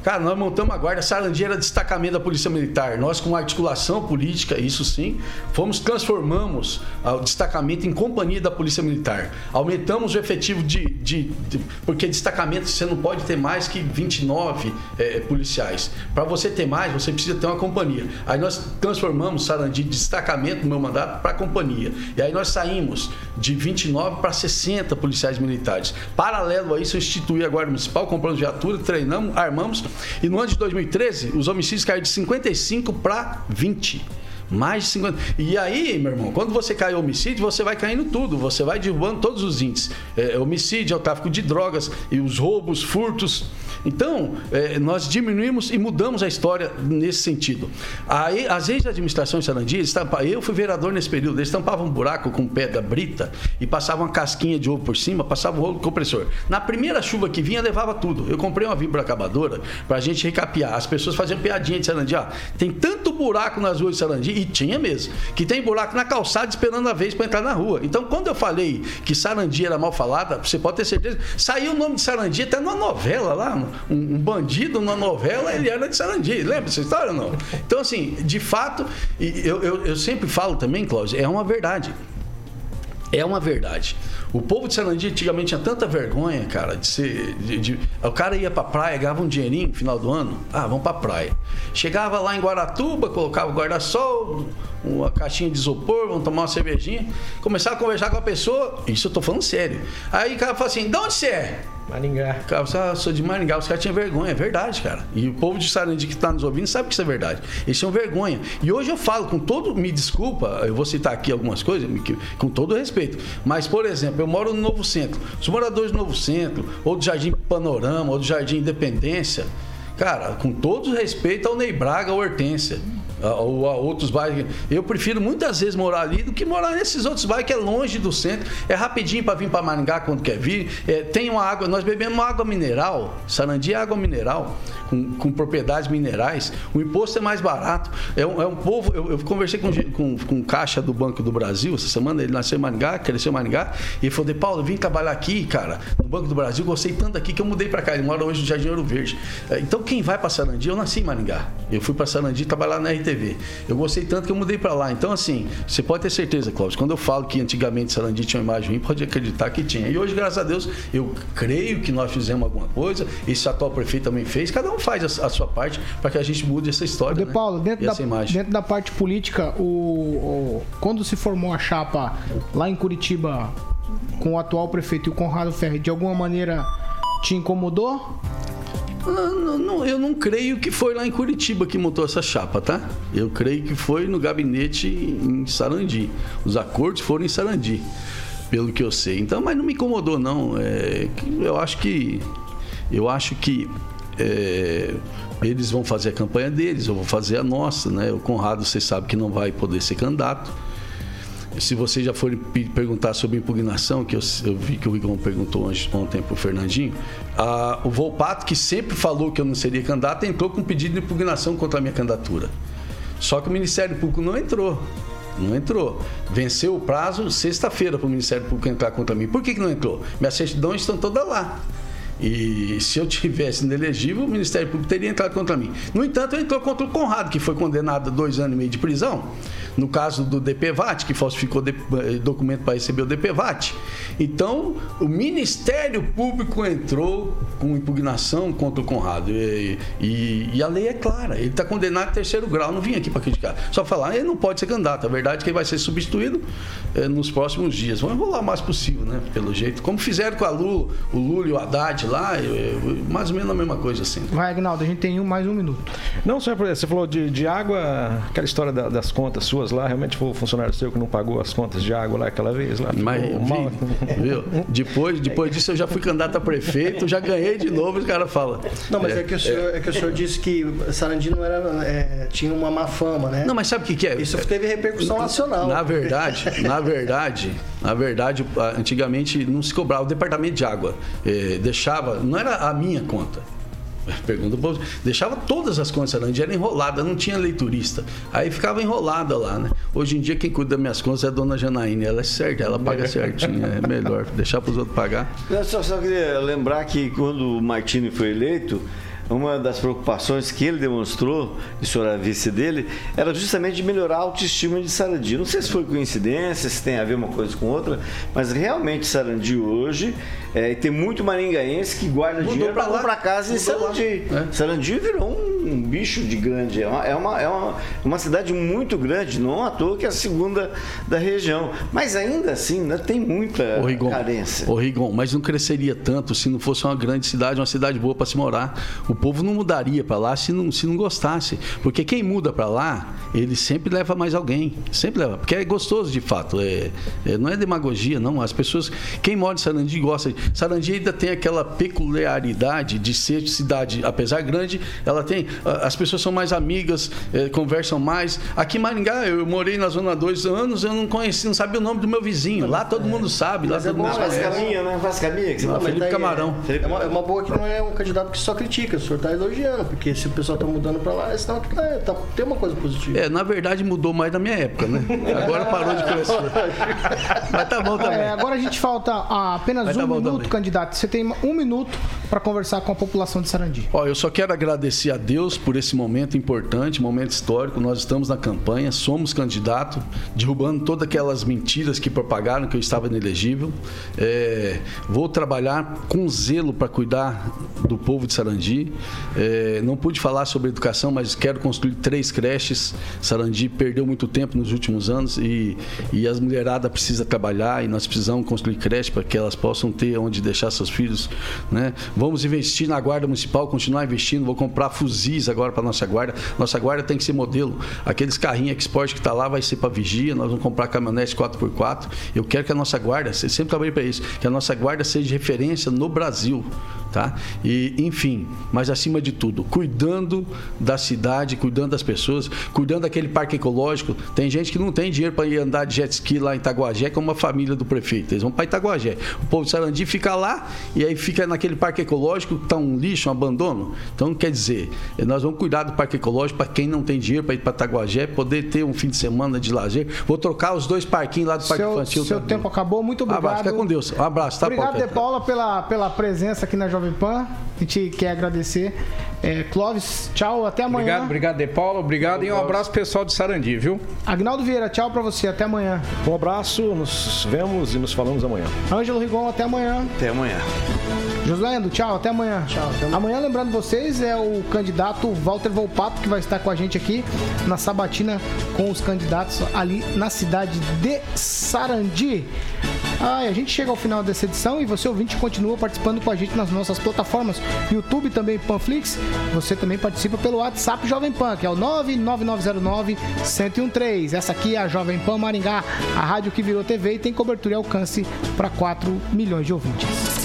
Cara, nós montamos a guarda Sarandi era destacamento da Polícia Militar. Nós, com articulação política, isso sim, fomos, transformamos ah, o destacamento em companhia da Polícia Militar. Aumentamos o efetivo de. de- de- porque destacamento você não pode ter mais que 29 eh, policiais. Para você ter mais, você precisa ter uma companhia. Aí nós transformamos Sarandi de destacamento no meu mandato para companhia. E aí nós saímos de 29 para 60 policiais militares. Paralelo a isso, eu instituí a Guarda Municipal, compramos viatura, treinamos, armamos. E no ano de 2013, os homicídios caíram de 55 para 20. Mais de 50. E aí, meu irmão, quando você cai homicídio, você vai caindo tudo. Você vai derrubando todos os índices. É, homicídio, é o tráfico de drogas, e os roubos, furtos. Então, é, nós diminuímos e mudamos a história nesse sentido. Aí, as ex-administrações de Sarandi, eles tampa- eu fui vereador nesse período, eles tampavam um buraco com pedra brita e passavam uma casquinha de ovo por cima, passavam o rolo compressor. Na primeira chuva que vinha, levava tudo. Eu comprei uma vibra acabadora pra gente recapear. As pessoas faziam piadinha de Sarandi. Ah, tem tanto buraco nas ruas de Sarandi, e tinha mesmo, que tem buraco na calçada esperando a vez para entrar na rua. Então, quando eu falei que Sarandi era mal falada, você pode ter certeza, saiu o nome de Sarandi até numa novela lá, um, um bandido numa novela, ele era de Sarandi. Lembra dessa história ou não? Então, assim, de fato, eu, eu, eu sempre falo também, Cláudio, é uma verdade. É uma verdade. O povo de Sarandi antigamente tinha tanta vergonha, cara, de ser. de- de- o cara ia pra praia, ganhava um dinheirinho no final do ano. Ah, vamos pra praia. Chegava lá em Guaratuba, colocava guarda-sol, uma caixinha de isopor, vamos tomar uma cervejinha. Começava a conversar com a pessoa, isso eu tô falando sério. Aí o cara fala assim: de onde você é? Maringá. Cara, você, ah, sou de Maringá, os caras tinham vergonha, é verdade, cara. E o povo de Sarandi que está nos ouvindo sabe que isso é verdade. Eles tinham vergonha. E hoje eu falo com todo. Me desculpa, eu vou citar aqui algumas coisas, com todo respeito. Mas, por exemplo, eu moro no Novo Centro. Os moradores do Novo Centro, ou do Jardim Panorama, ou do Jardim Independência, cara, com todo respeito ao Ney Braga, ao Hortência. A- Ou a outros bairros. Eu prefiro muitas vezes morar ali do que morar nesses outros bairros que é longe do centro. É rapidinho para vir para Maringá quando quer vir. É, tem uma água, nós bebemos água mineral. Sarandi é água mineral, com, com propriedades minerais. O imposto é mais barato. É um, é um povo. Eu, eu conversei com, com, com Caixa do Banco do Brasil essa semana. Ele nasceu em Maringá, cresceu em Maringá. E falou: De Paulo, vim trabalhar aqui, cara, no Banco do Brasil. Gostei tanto aqui que eu mudei para cá. Ele mora hoje no Jardim Ouro Verde. É, Então, quem vai para Sarandi? Eu nasci em Maringá. Eu fui para Sarandi trabalhar na RTV. Eu gostei tanto que eu mudei para lá. Então, assim, você pode ter certeza, Cláudio, quando eu falo que antigamente Sarandi tinha uma imagem ruim, pode acreditar que tinha. E hoje, graças a Deus, eu creio que nós fizemos alguma coisa. Esse atual prefeito também fez. Cada um faz a, a sua parte para que a gente mude essa história. De né? Paulo, dentro da, dentro da parte política, o, o- quando se formou a chapa lá em Curitiba com o atual prefeito e o Conrado Ferri, de alguma maneira te incomodou? Não, não, eu não creio que foi lá em Curitiba que montou essa chapa, tá? Eu creio que foi no gabinete em Sarandi. Os acordos foram em Sarandi, pelo que eu sei. Então, mas não me incomodou, não. É, eu acho que. Eu acho que. é, eles vão fazer a campanha deles, eu vou fazer a nossa, né? O Conrado, você sabe que não vai poder ser candidato. Se vocês já forem pe- perguntar sobre impugnação, que eu, eu vi que o Rigon perguntou ontem para o Fernandinho, a- o Volpato, que sempre falou que eu não seria candidato, entrou com pedido de impugnação contra a minha candidatura. Só que o Ministério Público não entrou. Não entrou. Venceu o prazo sexta-feira para o Ministério Público entrar contra mim. Por que, que não entrou? Minhas certidões estão todas lá. E se eu tivesse inelegível, o Ministério Público teria entrado contra mim. No entanto, entrou contra o Conrado, que foi condenado a dois anos e meio de prisão. No caso do DPVAT, que falsificou eh, documento para receber o DPVAT. Então, o Ministério Público entrou com impugnação contra o Conrado. E, e- e a lei é clara. Ele está condenado em terceiro grau. Não vim aqui para criticar. Só falar, ele não pode ser candidato. A verdade é que ele vai ser substituído eh, nos próximos dias. Vamos enrolar o mais possível, né? Pelo jeito. Como fizeram com a Lula, o Lula e o Haddad lá, eu- eu- mais ou menos a mesma coisa assim. Vai, Agnaldo, a gente tem um, mais um minuto. Não, senhor, você falou de, de água, aquela história da- das contas suas lá, realmente foi o funcionário seu que não pagou as contas de água lá aquela vez lá. Mas, mal. viu? Depois, depois disso eu já fui candidato a prefeito, já ganhei de novo, os caras falam. Não, mas é, que o senhor, é que o senhor disse que Sarandi não era, é, tinha uma má fama, né? Não, mas sabe o que, que é? Isso teve repercussão nacional. Na verdade, na verdade, na verdade, antigamente não se cobrava o departamento de água. eh, deixava, não era a minha conta. Pergunta povo. Deixava todas as contas Sarandi, era enrolada, não tinha leiturista. Aí ficava enrolada lá, né? Hoje em dia quem cuida das minhas contas é a dona Janaína. Ela é certa, ela paga certinho. É melhor deixar para os outros pagar. Eu só, só queria lembrar que quando o Martini foi eleito, uma das preocupações que ele demonstrou, e o senhor era vice dele, era justamente de melhorar a autoestima de Sarandi. Não sei se foi coincidência, se tem a ver uma coisa com outra, mas realmente Sarandi hoje é, tem muito maringaense que guarda Mudou dinheiro para comprar casa em Mudou lá. Sarandi. É. Sarandi virou um um bicho de grande. É uma, é uma, é uma, uma cidade muito grande, não à toa que é a segunda da região. Mas ainda assim, ainda tem muita Ô, Rigon, carência. Ô, Rigon, mas não cresceria tanto se não fosse uma grande cidade, uma cidade boa para se morar. O povo não mudaria para lá se não, se não gostasse. Porque quem muda para lá, ele sempre leva mais alguém. Sempre leva. Porque é gostoso de fato. É, é- não é demagogia, não. As pessoas. Quem mora em Sarandi gosta. Sarandi ainda tem aquela peculiaridade de ser cidade, apesar grande, ela tem. a- As pessoas são mais amigas, é, conversam mais. Aqui em Maringá, eu morei na Zona 2 anos, eu não conheci, não sabia o nome do meu vizinho. Lá todo mundo sabe, lá Mas é todo bom, mundo Faz conhece. caminha, né? Faz caminha que você Não, Felipe daí Camarão. É, é uma, é uma boa que não é um candidato que só critica, o senhor está elogiando, porque se o pessoal está mudando para lá, é sinal que é, tá- tem uma coisa positiva. É, na verdade mudou mais na minha época, né? Agora parou de crescer. Mas tá bom também. É, agora a gente falta ah, apenas Mas tá um bom minuto, também. candidato. Você tem um minuto para conversar com a população de Sarandi. Ó, eu só quero agradecer a Deus por esse momento importante, momento histórico. Nós estamos na campanha, somos candidato, derrubando todas aquelas mentiras que propagaram que eu estava inelegível. É, vou trabalhar com zelo para cuidar do povo de Sarandi. É, não pude falar sobre educação, mas quero construir três creches. Sarandi perdeu muito tempo nos últimos anos e, e as mulheradas precisam trabalhar e nós precisamos construir creche para que elas possam ter onde deixar seus filhos. Né? Vamos investir na Guarda Municipal, continuar investindo. Vou comprar fuzis agora para nossa guarda. Nossa guarda tem que ser modelo. Aqueles carrinhos Export que está lá vai ser para vigia. Nós vamos comprar caminhonete 4x4. Eu quero que a nossa guarda, sempre trabalhei para isso, que a nossa guarda seja referência no Brasil. Tá? E, enfim, mas acima de tudo, cuidando da cidade, cuidando das pessoas, cuidando daquele parque ecológico. Tem gente que não tem dinheiro para ir andar de jet ski lá em Itaguajé, como a família do prefeito. Eles vão para Itaguajé. O povo de Sarandi fica lá e aí fica naquele parque ecológico que está um lixo, um abandono. Então, quer dizer, nós vamos cuidar do parque ecológico para quem não tem dinheiro para ir para Itaguajé, poder ter um fim de semana de lazer. Vou trocar os dois parquinhos lá do Parque Seu, Infantil. seu também. tempo acabou, muito Um obrigado. abraço, fica com Deus. Um abraço, tá, Obrigado? De Paula, pela, pela presença aqui na Jovem Pan. A gente quer agradecer. É, Clóvis, tchau, até amanhã. Obrigado, obrigado, De Paulo. Obrigado e um abraço pessoal de Sarandi, viu? Agnaldo Vieira, tchau pra você, até amanhã. Um abraço, nos vemos e nos falamos amanhã. Ângelo Rigon, até amanhã. Até amanhã. Josuendo, tchau, até amanhã. Tchau, amanhã. lembrando vocês, é o candidato Walter Volpato que vai estar com a gente aqui na sabatina com os candidatos ali na cidade de Sarandi. Ai, a gente chega ao final dessa edição e você ouvinte continua participando com a gente nas nossas plataformas, YouTube também Panflix. Você também participa pelo WhatsApp Jovem Pan, que é o 99909 1013. Essa aqui é a Jovem Pan Maringá, a rádio que virou TV e tem cobertura e alcance para 4 milhões de ouvintes.